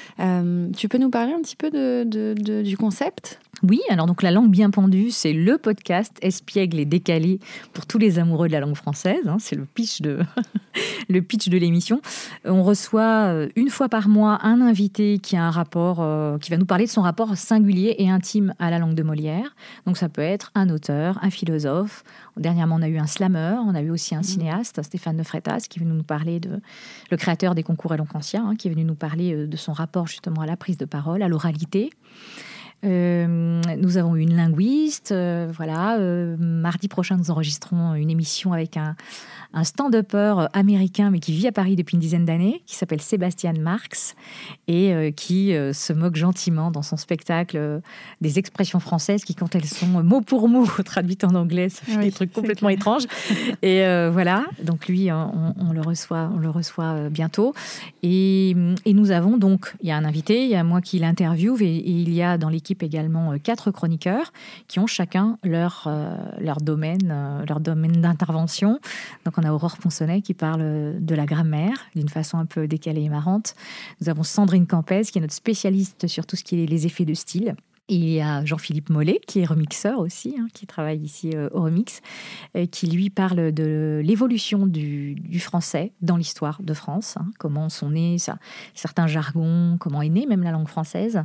tu peux nous parler un petit peu de, du concept? Oui, alors donc la langue bien pendue, c'est le podcast espiègle et décalé pour tous les amoureux de la langue française. Hein. c'est le pitch de le pitch de l'émission. On reçoit une fois par mois un invité qui a un rapport, qui va nous parler de son rapport singulier et intime à la langue de Molière. Donc ça peut être un auteur, un philosophe. Dernièrement, on a eu un slammer, on a eu aussi un mmh. cinéaste, Stéphane Nefretas, qui est venu nous parler de le créateur des concours hein, qui est venu nous parler euh, de son rapport justement à la prise de parole, à l'oralité. Euh, nous avons une linguiste. Euh, voilà, mardi prochain, nous enregistrons une émission avec un, un stand-upper américain, mais qui vit à Paris depuis une dizaine d'années, qui s'appelle Sébastien Marx, et euh, qui euh, se moque gentiment dans son spectacle euh, des expressions françaises qui, quand elles sont mot pour mot traduites en anglais, ça fait des trucs complètement étranges. Et voilà, donc lui, on, le reçoit, on le reçoit bientôt. Et, nous avons donc, il y a un invité, il y a moi qui l'interviewe, et, il y a dans l'équipe également quatre chroniqueurs qui ont chacun leur, leur domaine, leur domaine d'intervention. Donc on a Aurore Ponsonnet qui parle de la grammaire d'une façon un peu décalée et marrante. Nous avons Sandrine Campès qui est notre spécialiste sur tout ce qui est les effets de style. Il y a Jean-Philippe Mollet, qui est remixeur aussi, hein, qui travaille ici euh, au Remix, qui lui parle de l'évolution du, français dans l'histoire de France, hein, comment sont nés certains jargons, comment est née même la langue française.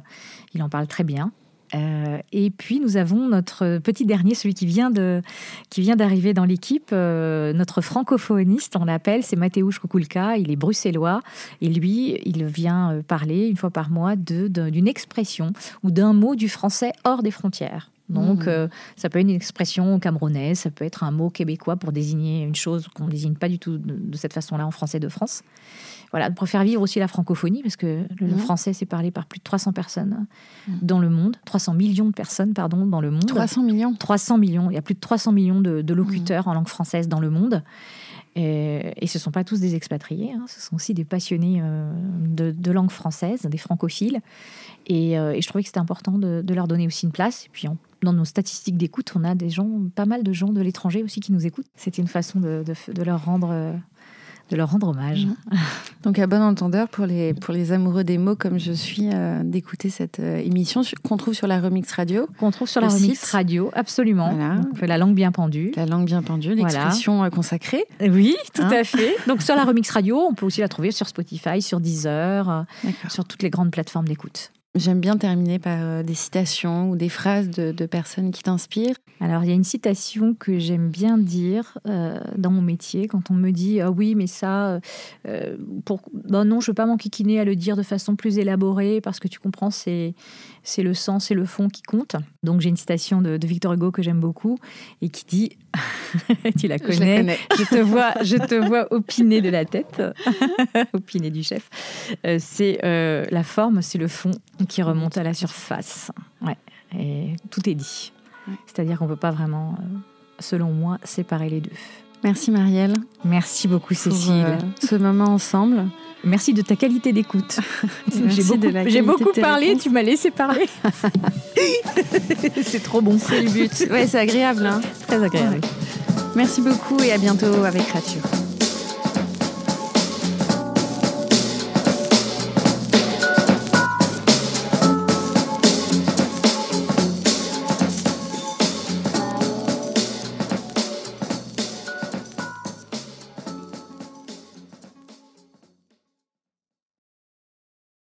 Il en parle très bien. Euh, et puis nous avons notre petit dernier, celui qui vient de qui vient d'arriver dans l'équipe, euh, notre francophoniste, on l'appelle, c'est Mateusz Kukulka. Il est bruxellois et lui, il vient euh, parler une fois par mois de d'une expression ou d'un mot du français hors des frontières. Donc, mmh. ça peut être une expression camerounaise, ça peut être un mot québécois pour désigner une chose qu'on ne désigne pas du tout de cette façon-là en français de France voilà, pour faire vivre aussi la francophonie, parce que le mhm. français c'est parlé par plus de 300 personnes mhm. dans le monde, 300 millions de personnes, pardon, dans le monde. 300 millions 300 millions, il y a plus de 300 millions de, locuteurs mhm. en langue française dans le monde. Et, ce ne sont pas tous des expatriés, hein. ce sont aussi des passionnés euh, de, langue française, des francophiles. Euh, et, je trouvais que c'était important de, leur donner aussi une place. Et puis, dans nos statistiques d'écoute, on a des gens, pas mal de gens de l'étranger aussi qui nous écoutent. C'était une façon de, leur rendre... Euh, de leur rendre hommage. Mhm. Donc, à bon entendeur, pour les, pour les amoureux des mots comme je suis, euh, d'écouter cette euh, émission qu'on trouve sur la Remix Radio. Qu'on trouve sur la Remix Radio, absolument. Donc, la langue bien pendue. La langue bien pendue, l'expression euh, consacrée. Oui, tout hein à fait. Donc, sur la Remix Radio, on peut aussi la trouver sur Spotify, sur Deezer, sur toutes les grandes plateformes d'écoute. J'aime bien terminer par euh, des citations ou des phrases de, personnes qui t'inspirent. Alors, il y a une citation que j'aime bien dire euh, dans mon métier quand on me dit Ah oui, mais ça, euh, pour... Ben non, je ne veux pas m'enquiquiner à le dire de façon plus élaborée parce que tu comprends, c'est le sens et le fond qui comptent. Donc j'ai une citation de, Victor Hugo que j'aime beaucoup et qui dit, tu la connais, je, te vois, je te vois opiner de la tête, opiner du chef. Euh, c'est la forme, c'est le fond qui remonte à la surface. Ouais, et tout est dit. C'est-à-dire qu'on ne peut pas vraiment, euh, selon moi, séparer les deux. Merci Marielle. Merci beaucoup Cécile. ce moment ensemble. Merci de ta qualité d'écoute. J'ai beaucoup, beaucoup parlé, tu m'as laissé parler. c'est trop bon. C'est le but. Ouais, c'est agréable. Hein. Très agréable. Merci beaucoup et à bientôt avec Rature.